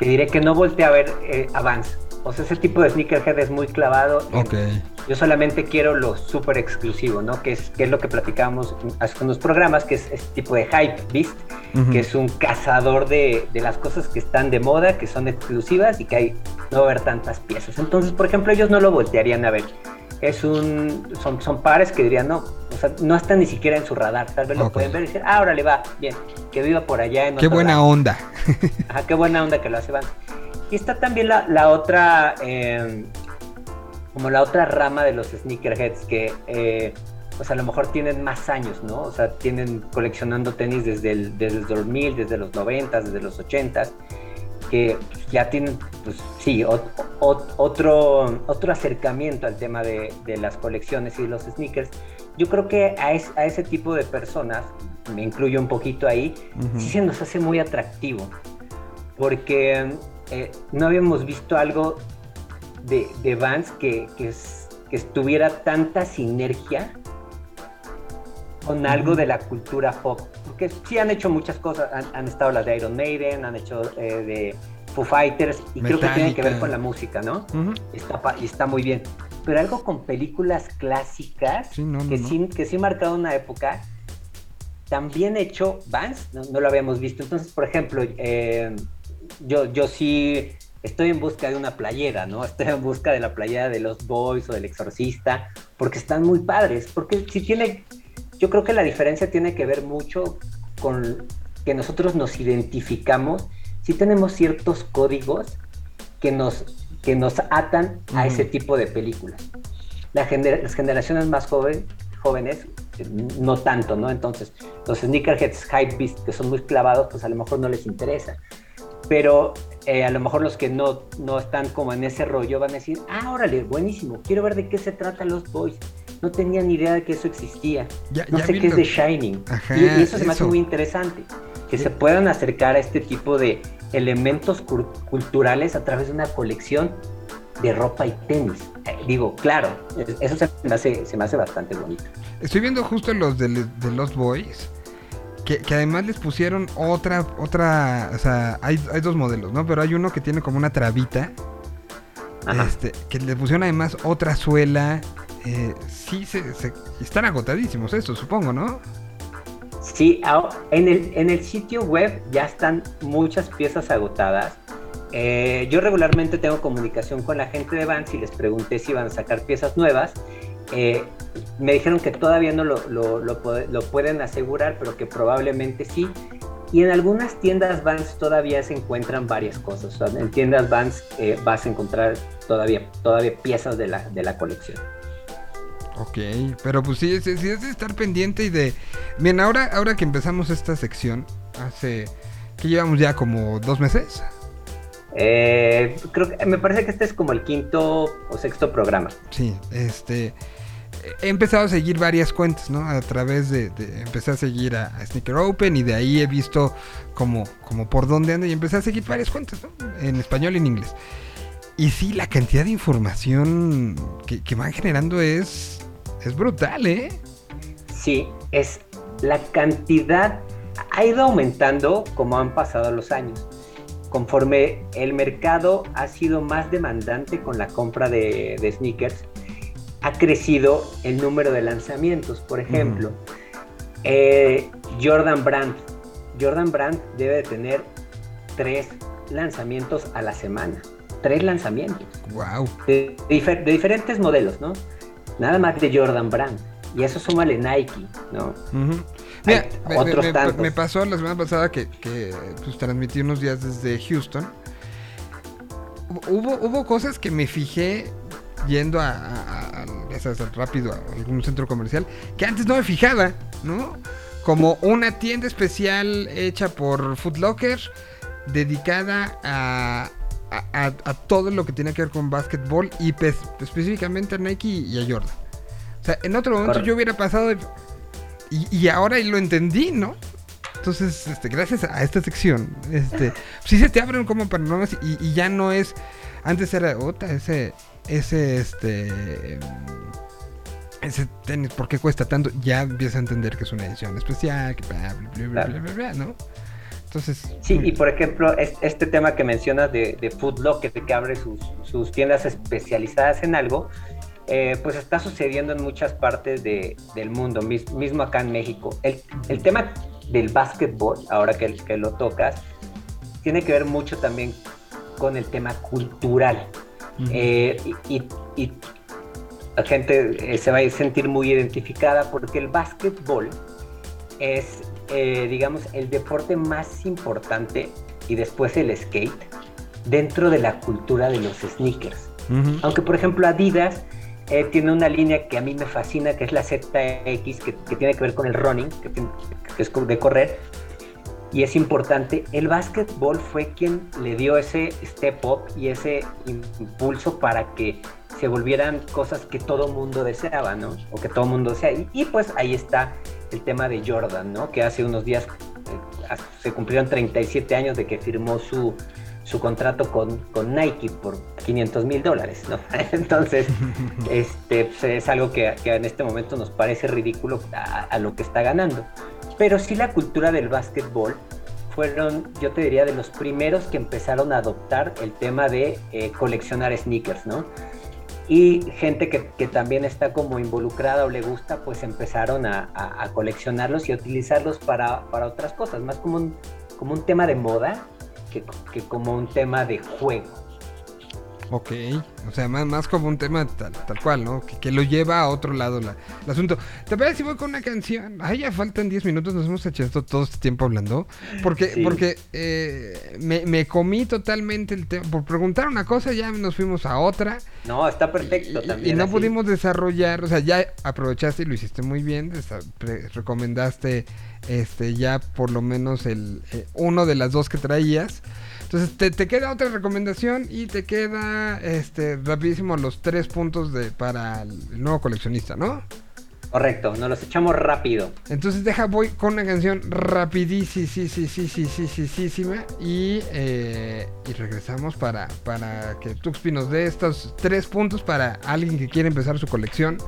te diré que no volteé a ver eh, Avance. O sea, ese tipo de sneakerhead es muy clavado. en-
Ok.
Yo solamente quiero lo súper exclusivo, ¿no? Que es, que es lo que platicábamos hace unos programas, que es este tipo de hype beast, que es un cazador de, de las cosas que están de moda, que son exclusivas y que hay, no va a haber tantas piezas. Entonces, por ejemplo, ellos no lo voltearían a ver. Es un, son, son pares que dirían, no, o sea, no están ni siquiera en su radar. Tal vez lo pueden ver y decir, ah, órale, va, bien, que viva por allá en
Qué
otro
buena
lado".
onda.
Ajá, qué buena onda que lo hace Vans. Y está también la, la otra, eh, como la otra rama de los sneakerheads que, eh, pues a lo mejor tienen más años, ¿no? O sea, tienen coleccionando tenis desde el, desde el 2000, desde los 90, desde los 80, que ya tienen, pues sí, ot- ot- otro, otro acercamiento al tema de, de las colecciones y los sneakers. Yo creo que a, es- a ese tipo de personas, me incluyo un poquito ahí, sí se nos hace muy atractivo, porque eh, no habíamos visto algo de, de Vans que, que, es- que estuviera tanta sinergia con algo de la cultura pop. Porque sí han hecho muchas cosas, han, han estado las de Iron Maiden, han hecho eh, de Foo Fighters, y creo que tienen que ver con la música, ¿no? Está, y está muy bien. Pero algo con películas clásicas
Sí, no, no,
que,
no.
Sí, que sí marcaron una época, también hecho Vans, no, no lo habíamos visto. Entonces, por ejemplo, eh, yo, yo sí estoy en busca de una playera, ¿no? Estoy en busca de la playera de los Boys o del Exorcista, porque están muy padres. Porque si tiene, yo creo que la diferencia tiene que ver mucho con que nosotros nos identificamos, si tenemos ciertos códigos que nos, que nos atan a ese tipo de películas. La gener- las generaciones más joven, jóvenes, no tanto, ¿no? Entonces, los sneakerheads hype beast que son muy clavados, pues a lo mejor no les interesa. Pero eh, a lo mejor los que no, no están como en ese rollo van a decir, ah, órale, buenísimo, quiero ver de qué se trata los boys. No tenía ni idea de que eso existía.
Ya-
no
ya
sé qué es de Shining.
Ajá,
y, y eso se me hace muy interesante. Que se puedan acercar a este tipo de elementos culturales a través de una colección de ropa y tenis. Eh, digo, claro, es- eso se me hace, se me hace bastante bonito.
Estoy viendo justo los de, de Los Boys. Que, que además les pusieron otra, otra, o sea, hay, hay dos modelos, ¿no? Pero hay uno que tiene como una trabita,
Ajá.
este, que le pusieron además otra suela. eh, sí, se, se- están agotadísimos estos, supongo, ¿no?
Sí, en el, en el sitio web ya están muchas piezas agotadas. Eh, yo regularmente tengo comunicación con la gente de Vans y les pregunté si iban a sacar piezas nuevas. Eh, me dijeron que todavía no lo, lo- lo pode- lo pueden asegurar, pero que probablemente sí. y en algunas tiendas Vans todavía se encuentran varias cosas. O sea, en tiendas Vans eh, vas a encontrar todavía, todavía piezas de la, de la colección.
Ok, pero pues sí, sí, sí es de estar pendiente y de... Bien, ahora, ahora que empezamos esta sección, hace... que llevamos ya como dos meses?
Eh, creo que me parece que este es como el quinto o sexto programa.
Sí, este... He empezado a seguir varias cuentas, ¿no? A través de... de- empecé a seguir a, a Sneaker Open y de ahí he visto como, como por dónde anda y empecé a seguir varias cuentas, ¿no? En español y en inglés. Y sí, la cantidad de información que, van generando es... Es brutal, ¿eh?
Sí, es la cantidad ha ido aumentando como han pasado los años. Conforme el mercado ha sido más demandante con la compra de, de sneakers, ha crecido el número de lanzamientos. Por ejemplo, eh, Jordan Brand. Jordan Brand debe de tener tres lanzamientos a la semana. Tres lanzamientos.
Wow.
De, difer- de diferentes modelos, ¿no? Nada más de Jordan Brand. Y eso súmale Nike, ¿no?
Mira,
Hay
me,
otros
me-
tantos.
me pasó la semana pasada que, que, pues, transmití unos días desde Houston. Hubo, hubo cosas que me fijé yendo a, a- a- rápido a algún centro comercial que antes no me fijaba, ¿no? Como una tienda especial hecha por Foot Locker dedicada a, a- a- todo lo que tiene que ver con básquetbol y pe- específicamente a Nike y a Jordan. O sea, en otro momento yo hubiera pasado y, y ahora lo entendí, ¿no? Entonces, este, gracias a esta sección, este, sí se te abren como panoramas y, y ya no es. Antes era otra, ese, ese, este, ese tenis, ¿por qué cuesta tanto? Ya empieza a entender que es una edición especial, que bla, bla, bla, bla, bla, bla, ¿no? Entonces,
Sí, y por ejemplo, es- este tema que mencionas de, de Food Locker, que abre sus, sus tiendas especializadas en algo, eh, pues está sucediendo en muchas partes de- del mundo, mis- mismo acá en México. El, el tema del básquetbol, ahora que, que lo tocas, tiene que ver mucho también con el tema cultural. Eh, y, y- y la gente eh, se va a sentir muy identificada porque el básquetbol es, eh, digamos, el deporte más importante y después el skate dentro de la cultura de los sneakers. Aunque, por ejemplo, Adidas eh, tiene una línea que a mí me fascina, que es la ZX, que, que tiene que ver con el running, que, que es de correr. Y es importante, el básquetbol fue quien le dio ese step up y ese impulso para que se volvieran cosas que todo mundo deseaba, ¿no? O que todo mundo desea. Y, pues ahí está el tema de Jordan, ¿no? Que hace unos días eh, se cumplieron 37 años de que firmó su, su contrato con, con Nike por 500 mil dólares, ¿no? [laughs] Entonces, [laughs] este, pues, es algo que, que en este momento nos parece ridículo a, a lo que está ganando. Pero sí la cultura del básquetbol fueron, yo te diría, de los primeros que empezaron a adoptar el tema de eh, coleccionar sneakers, ¿no? Y gente que, que también está como involucrada o le gusta, pues empezaron a, a- a coleccionarlos y a utilizarlos para, para otras cosas, más como un, como un tema de moda que, que como un tema de juego.
Ok, o sea, más, más como un tema tal, tal cual, ¿no? Que, que lo lleva a otro lado la, el asunto. ¿Te parece si voy con una canción? Ay, ya faltan 10 minutos, nos hemos echado todo este tiempo hablando. Porque,
Sí.
porque eh, me, me comí totalmente el tema. Por preguntar una cosa, ya nos fuimos a otra.
No, está perfecto
Y- y,
también.
no
así.
pudimos desarrollar, o sea, ya aprovechaste y lo hiciste muy bien, recomendaste este, ya por lo menos el, eh, uno de las dos que traías. Entonces te, te, queda otra recomendación y te queda este, rapidísimo los tres puntos de, para el nuevo coleccionista, ¿no?
Correcto, nos los echamos rápido.
Entonces deja, voy con una canción rapidísima y, eh, y regresamos para, para que Tuxpi nos dé estos tres puntos para alguien que quiere empezar su colección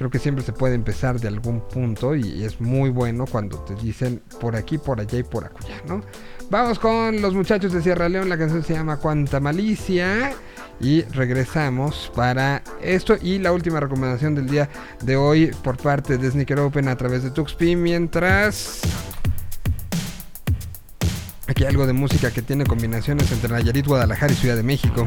Creo que siempre se puede empezar de algún punto y es muy bueno cuando te dicen por aquí, por allá y por acullá, ¿no? Vamos con los muchachos de Sierra León, la canción se llama Cuánta Malicia y regresamos para esto y la última recomendación del día de hoy por parte de Sneaker Open a través de Tuxpi mientras aquí algo de música que tiene combinaciones entre Nayarit, Guadalajara y Ciudad de México.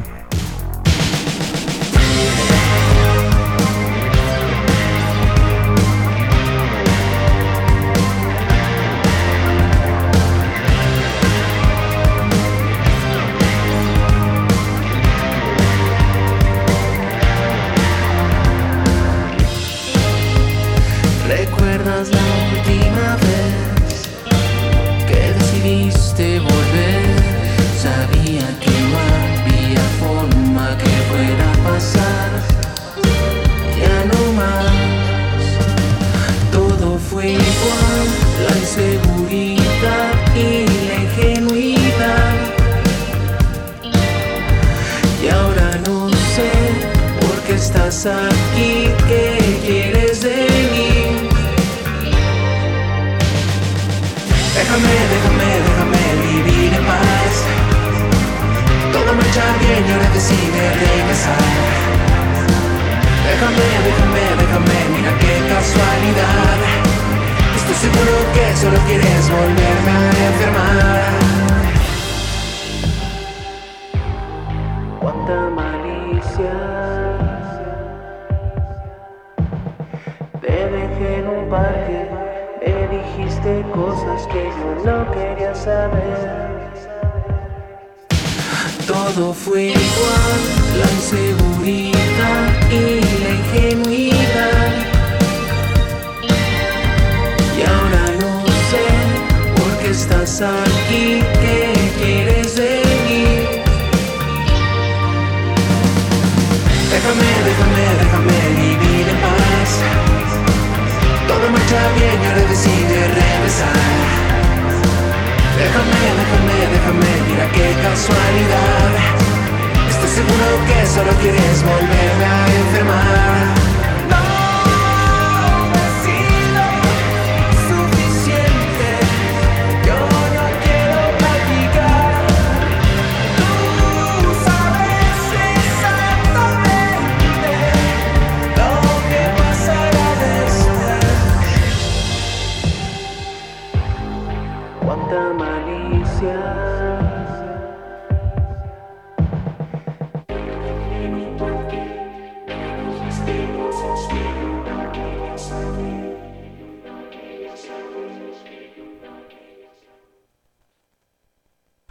Aquí? ¿Qué quieres de mí? Déjame, déjame, déjame vivir en paz. Todo marcha bien y ahora decide regresar. Déjame, déjame, déjame, mira qué casualidad. Estoy seguro que solo quieres volverme a enfermar. Todo fue igual, la inseguridad y la ingenuidad. Y ahora no sé por qué estás aquí, qué quieres de mí. Déjame, déjame, déjame vivir en paz. Todo marcha bien y ahora decide. Déjame, déjame, déjame, mira qué casualidad. Estoy seguro que solo quieres volverme a enfermar.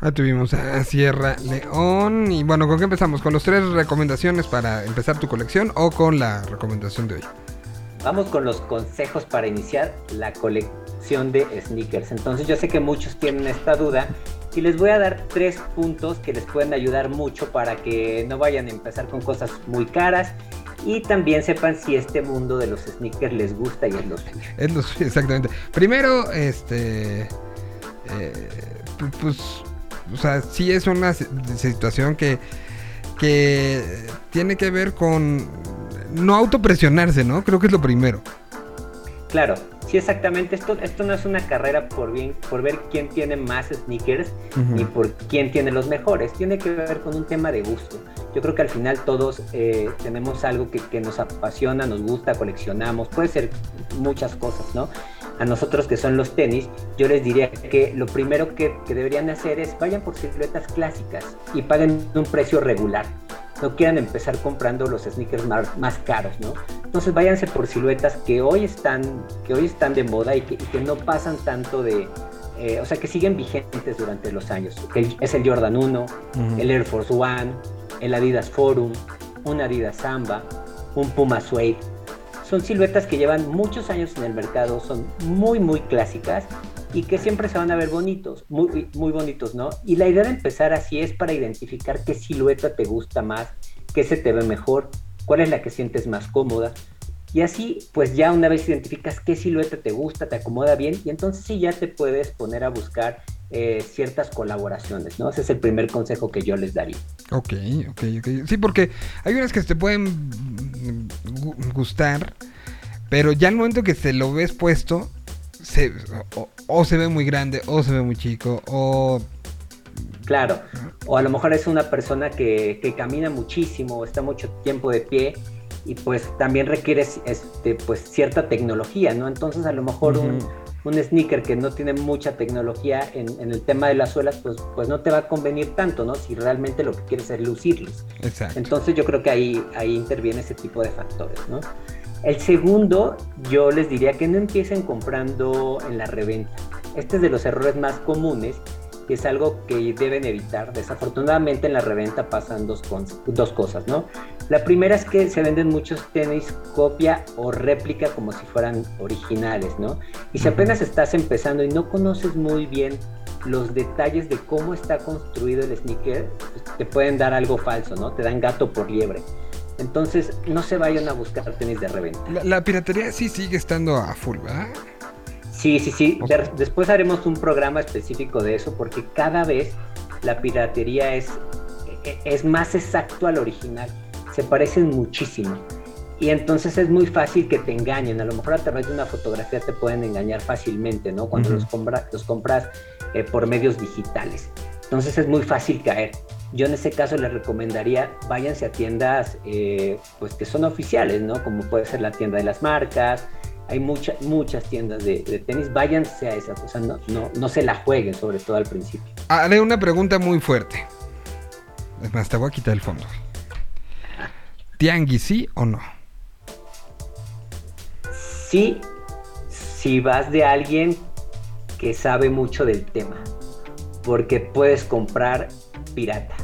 Ahí tuvimos a Sierra León. Y bueno, ¿con qué empezamos? ¿Con los tres recomendaciones para empezar tu colección o con la recomendación de hoy?
Vamos con los consejos para iniciar la colección de sneakers. Entonces yo sé que muchos tienen esta duda y les voy a dar tres puntos que les pueden ayudar mucho para que no vayan a empezar con cosas muy caras y también sepan si este mundo de los sneakers les gusta y es lo suyo.
Es lo suyo, exactamente. Primero, este. eh, pu- pues. O sea, sí es una si- situación que. que tiene que ver con. No autopresionarse, ¿no? Creo que es lo primero.
Claro, sí exactamente. Esto, esto no es una carrera por, bien, por ver quién tiene más sneakers
Ujú.
ni por quién tiene los mejores. Tiene que ver con un tema de gusto. Yo creo que al final todos eh, tenemos algo que, que nos apasiona, nos gusta, coleccionamos. Puede ser muchas cosas, ¿no? A nosotros que son los tenis, yo les diría que lo primero que, que deberían hacer es vayan por siluetas clásicas y paguen un precio regular. No quieran empezar comprando los sneakers más, más caros, ¿no? Entonces váyanse por siluetas que hoy están, que hoy están de moda y que, y que no pasan tanto de, eh, o sea, que siguen vigentes durante los años. Que es el Jordan 1,
Ujú.
el Air Force One, el Adidas Forum, un Adidas Samba, un Puma Suede. Son siluetas que llevan muchos años en el mercado, son muy, muy clásicas y que siempre se van a ver bonitos, muy, muy bonitos, ¿no? Y la idea de empezar así es para identificar qué silueta te gusta más, qué se te ve mejor, cuál es la que sientes más cómoda. Y así, pues ya una vez identificas qué silueta te gusta, te acomoda bien, y entonces sí ya te puedes poner a buscar eh, ciertas colaboraciones, ¿no? Ese es el primer consejo que yo les daría.
Ok, ok, ok. Sí, porque hay unas que te pueden gu- gustar, pero ya al momento que se lo ves puesto, se, o, o se ve muy grande, o se ve muy chico, o...
Claro, o a lo mejor es una persona que, que camina muchísimo, está mucho tiempo de pie y pues también requiere este, pues, cierta tecnología, ¿no? Entonces a lo mejor un,
Ujú.
un sneaker que no tiene mucha tecnología en, en el tema de las suelas, pues, pues no te va a convenir tanto, ¿no? Si realmente lo que quieres es lucirlos.
Exacto.
Entonces yo creo que ahí, ahí interviene ese tipo de factores, ¿no? El segundo, yo les diría que no empiecen comprando en la reventa. Este es de los errores más comunes y es algo que deben evitar. Desafortunadamente en la reventa pasan dos, dos cosas, ¿no? La primera es que se venden muchos tenis copia o réplica como si fueran originales, ¿no? Y si apenas estás empezando y no conoces muy bien los detalles de cómo está construido el sneaker, pues, te pueden dar algo falso, ¿no? Te dan gato por liebre. Entonces, no se vayan a buscar tenis de reventa.
La, la piratería sí sigue estando a full, ¿verdad?
Sí, sí, sí. De- después haremos un programa específico de eso porque cada vez la piratería es, e- es más exacto al original. Se parecen muchísimo. Y entonces es muy fácil que te engañen. A lo mejor a través de una fotografía te pueden engañar fácilmente, ¿no? Cuando los, compra- los compras eh, por medios digitales. Entonces es muy fácil caer. Yo en ese caso les recomendaría, váyanse a tiendas eh, pues que son oficiales, ¿no? Como puede ser la tienda de las marcas. Hay muchas muchas tiendas de, de tenis. Váyanse a esas. O sea, no, no, no se la jueguen, sobre todo al principio.
Haré una pregunta muy fuerte. Es más, te voy a quitar el fondo. ¿Tianguis sí o no?
Sí, si vas de alguien que sabe mucho del tema, porque puedes comprar pirata.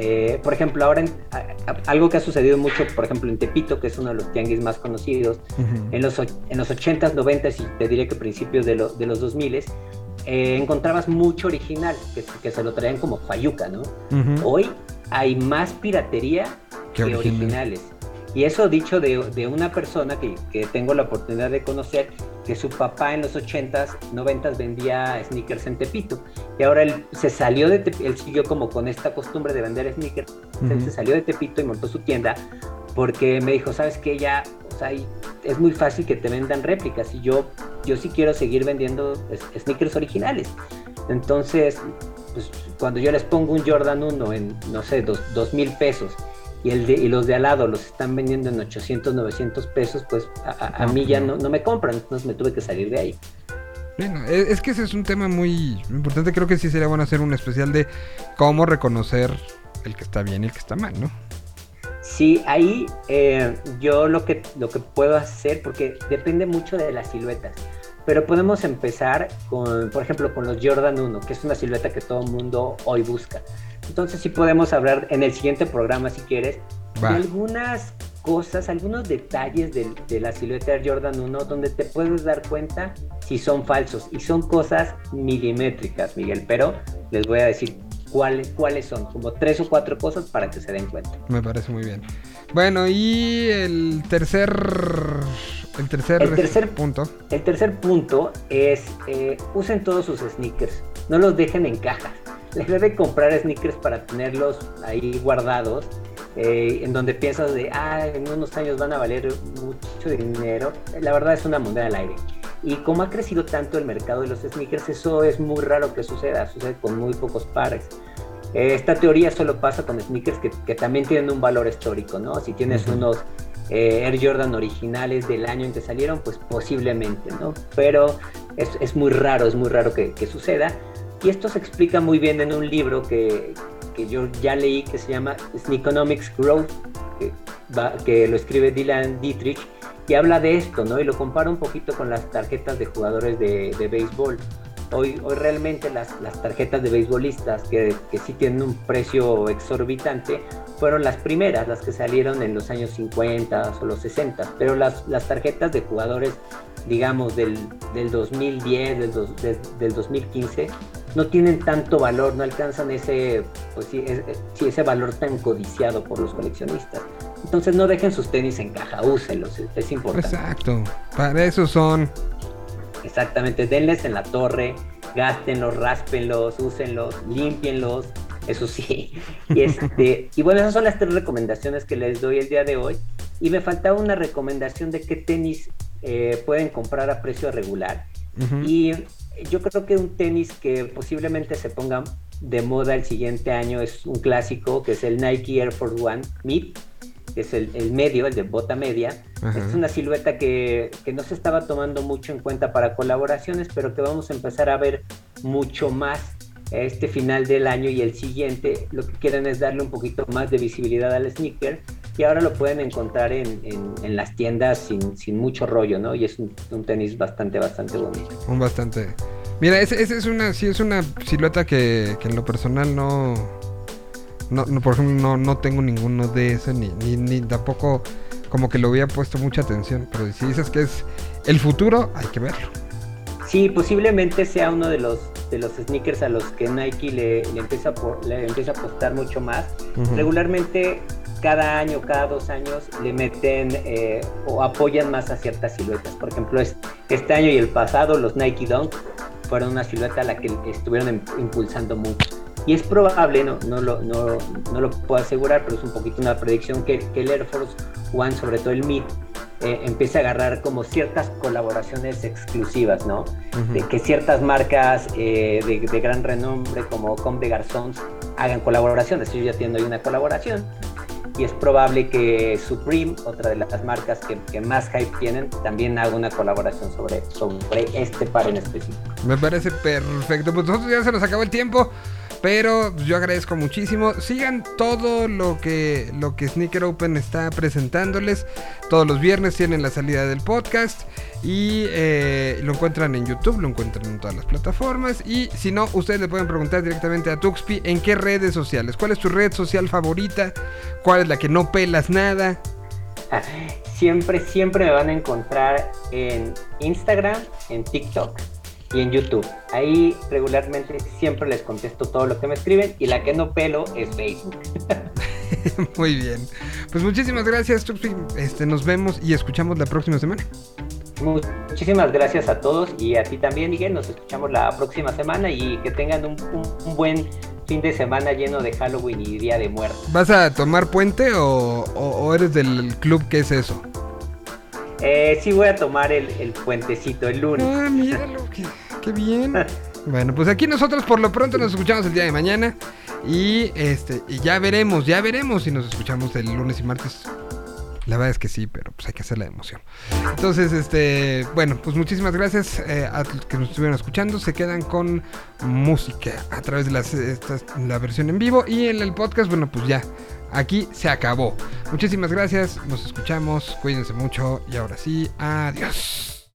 Eh, por ejemplo, ahora en- a- a- algo que ha sucedido mucho, por ejemplo, en Tepito, que es uno de los tianguis más conocidos, en los, en los 80s, 90s y te diré que principios de, lo- de los 2000s, eh, encontrabas mucho original, que, que se lo traían como fayuca, ¿no? Hoy hay más piratería que
original.
originales. Y eso dicho de, de una persona que, que tengo la oportunidad de conocer, que su papá en los 80s, 90s vendía sneakers en Tepito. Y ahora él se salió de Tepito, él siguió como con esta costumbre de vender sneakers. Él
Ujú.
se salió de Tepito y montó su tienda porque me dijo, ¿sabes qué? Ya, o sea, es muy fácil que te vendan réplicas y yo, yo sí quiero seguir vendiendo sneakers originales. Entonces, pues, cuando yo les pongo un Jordan 1 en, no sé, dos, dos mil pesos y, el de- y los de al lado los están vendiendo en 800, 900 pesos, pues a, a- a
No,
mí ya
no.
no, me compran, entonces me tuve que salir de ahí.
Bueno, es, es que ese es un tema muy importante. Creo que sí sería bueno hacer un especial de cómo reconocer el que está bien y el que está mal, ¿no?
Sí, ahí eh, yo lo que, lo que puedo hacer, porque depende mucho de las siluetas, pero podemos empezar con, por ejemplo, con los Jordan 1, que es una silueta que todo el mundo hoy busca. Entonces sí podemos hablar en el siguiente programa, si quieres,
Va.
de algunas cosas, algunos detalles de, de la silueta de Jordan 1 donde te puedes dar cuenta si son falsos. Y son cosas milimétricas, Miguel, pero les voy a decir cuáles, cuáles son, como tres o cuatro cosas para que se den cuenta.
Me parece muy bien. Bueno, y el tercer. El tercer,
El tercer-
punto.
El tercer punto es eh, usen todos sus sneakers, no los dejen en cajas. Les debe comprar sneakers para tenerlos ahí guardados, eh, en donde piensas de, ah, en unos años van a valer mucho dinero. La verdad es una moneda al aire. Y como ha crecido tanto el mercado de los sneakers, eso es muy raro que suceda, sucede con muy pocos pares. Eh, esta teoría solo pasa con sneakers que, que también tienen un valor histórico, ¿no? Si tienes
Ujú.
unos eh, Air Jordan originales del año en que salieron, pues posiblemente, ¿no? Pero es, es muy raro, es muy raro que, que suceda. Y esto se explica muy bien en un libro que, que yo ya leí que se llama Sneakonomics Growth, que, va- que lo escribe Dylan Dietrich, y habla de esto, ¿no? Y lo compara un poquito con las tarjetas de jugadores de, de béisbol. Hoy, hoy realmente las, las tarjetas de beisbolistas, que, que sí tienen un precio exorbitante, fueron las primeras, las que salieron en los años 50 o los 60. Pero las, las tarjetas de jugadores, digamos, del, del 2010, del, dos- del, del 2015, no tienen tanto valor, no alcanzan ese, pues sí, es- es- sí, ese valor tan codiciado por los coleccionistas. Entonces no dejen sus tenis en caja, úsenlos, es, importante.
Exacto. Para eso son.
Exactamente, denles en la torre, gástenlos, ráspenlos, úsenlos, límpienlos, eso sí. [laughs] Y, este, y bueno, esas son las tres recomendaciones que les doy el día de hoy. Y me faltaba una recomendación de qué tenis eh, pueden comprar a precio regular. Y yo creo que un tenis que posiblemente se ponga de moda el siguiente año es un clásico, que es el Nike Air Force One Mid, que es el, el medio, el de bota media.
Ajá.
Es una silueta que, que no se estaba tomando mucho en cuenta para colaboraciones, pero que vamos a empezar a ver mucho más este final del año y el siguiente. Lo que quieren es darle un poquito más de visibilidad al sneaker y ahora lo pueden encontrar en, en- en las tiendas sin, sin mucho rollo, ¿no? Y es un, un tenis bastante, bastante bonito.
Un bastante. Mira, esa es una, sí es una silueta que, que en lo personal no, no, no, por ejemplo, no, no tengo ninguno de ese, ni, ni, ni tampoco como que lo había puesto mucha atención. Pero si dices que es el futuro, hay que verlo.
Sí, posiblemente sea uno de los de los sneakers a los que Nike le, le empieza, a por- le empieza a apostar mucho más. Regularmente cada año, cada dos años le meten eh, o apoyan más a ciertas siluetas. Por ejemplo, es- este año y el pasado los Nike Dunk fueron una silueta a la que estuvieron em- impulsando mucho. Y es probable, no, no, lo, no, no lo puedo asegurar, pero es un poquito una predicción que, que el Air Force One, sobre todo el MIT, eh, empiece a agarrar como ciertas colaboraciones exclusivas, ¿no? De que ciertas marcas eh, de, de gran renombre como Comme de Garçons hagan colaboraciones. Ellos ya tienen ahí una colaboración y es probable que Supreme, otra de las marcas que, más hype tienen, también haga una colaboración sobre, sobre este par en específico.
Me parece perfecto. Pues nosotros ya se nos acabó el tiempo. Pero yo agradezco muchísimo. Sigan todo lo que, lo que Sneaker Open está presentándoles. Todos los viernes tienen la salida del podcast. Y eh, lo encuentran en YouTube, lo encuentran en todas las plataformas. Y si no, ustedes le pueden preguntar directamente a Tuxpi en qué redes sociales. ¿Cuál es tu red social favorita? ¿Cuál es la que no pelas nada? [laughs]
Siempre, siempre me van a encontrar en Instagram, en TikTok y en YouTube. Ahí regularmente siempre les contesto todo lo que me escriben y la que no pelo es Facebook. [laughs]
Muy bien. Pues muchísimas gracias. Este, nos vemos y escuchamos la próxima semana.
Muchísimas gracias a todos y a ti también, Miguel. Nos escuchamos la próxima semana y que tengan un, un- un buen fin de semana lleno de Halloween y Día de Muertos.
¿Vas a tomar puente o, o- o eres del club que es eso?
Eh, sí voy a tomar el, el puentecito el lunes.
Ah, míralo, [laughs] qué, qué bien. Bueno, pues aquí nosotros por lo pronto nos escuchamos el día de mañana. Y este, y ya veremos, ya veremos si nos escuchamos el lunes y martes. La verdad es que sí, pero pues hay que hacer la emoción. Entonces, este, bueno, pues muchísimas gracias eh, a los que nos estuvieron escuchando. Se quedan con música a través de las, estas- la versión en vivo y en el podcast, bueno, pues ya, aquí se acabó. Muchísimas gracias, nos escuchamos, cuídense mucho y ahora sí, adiós.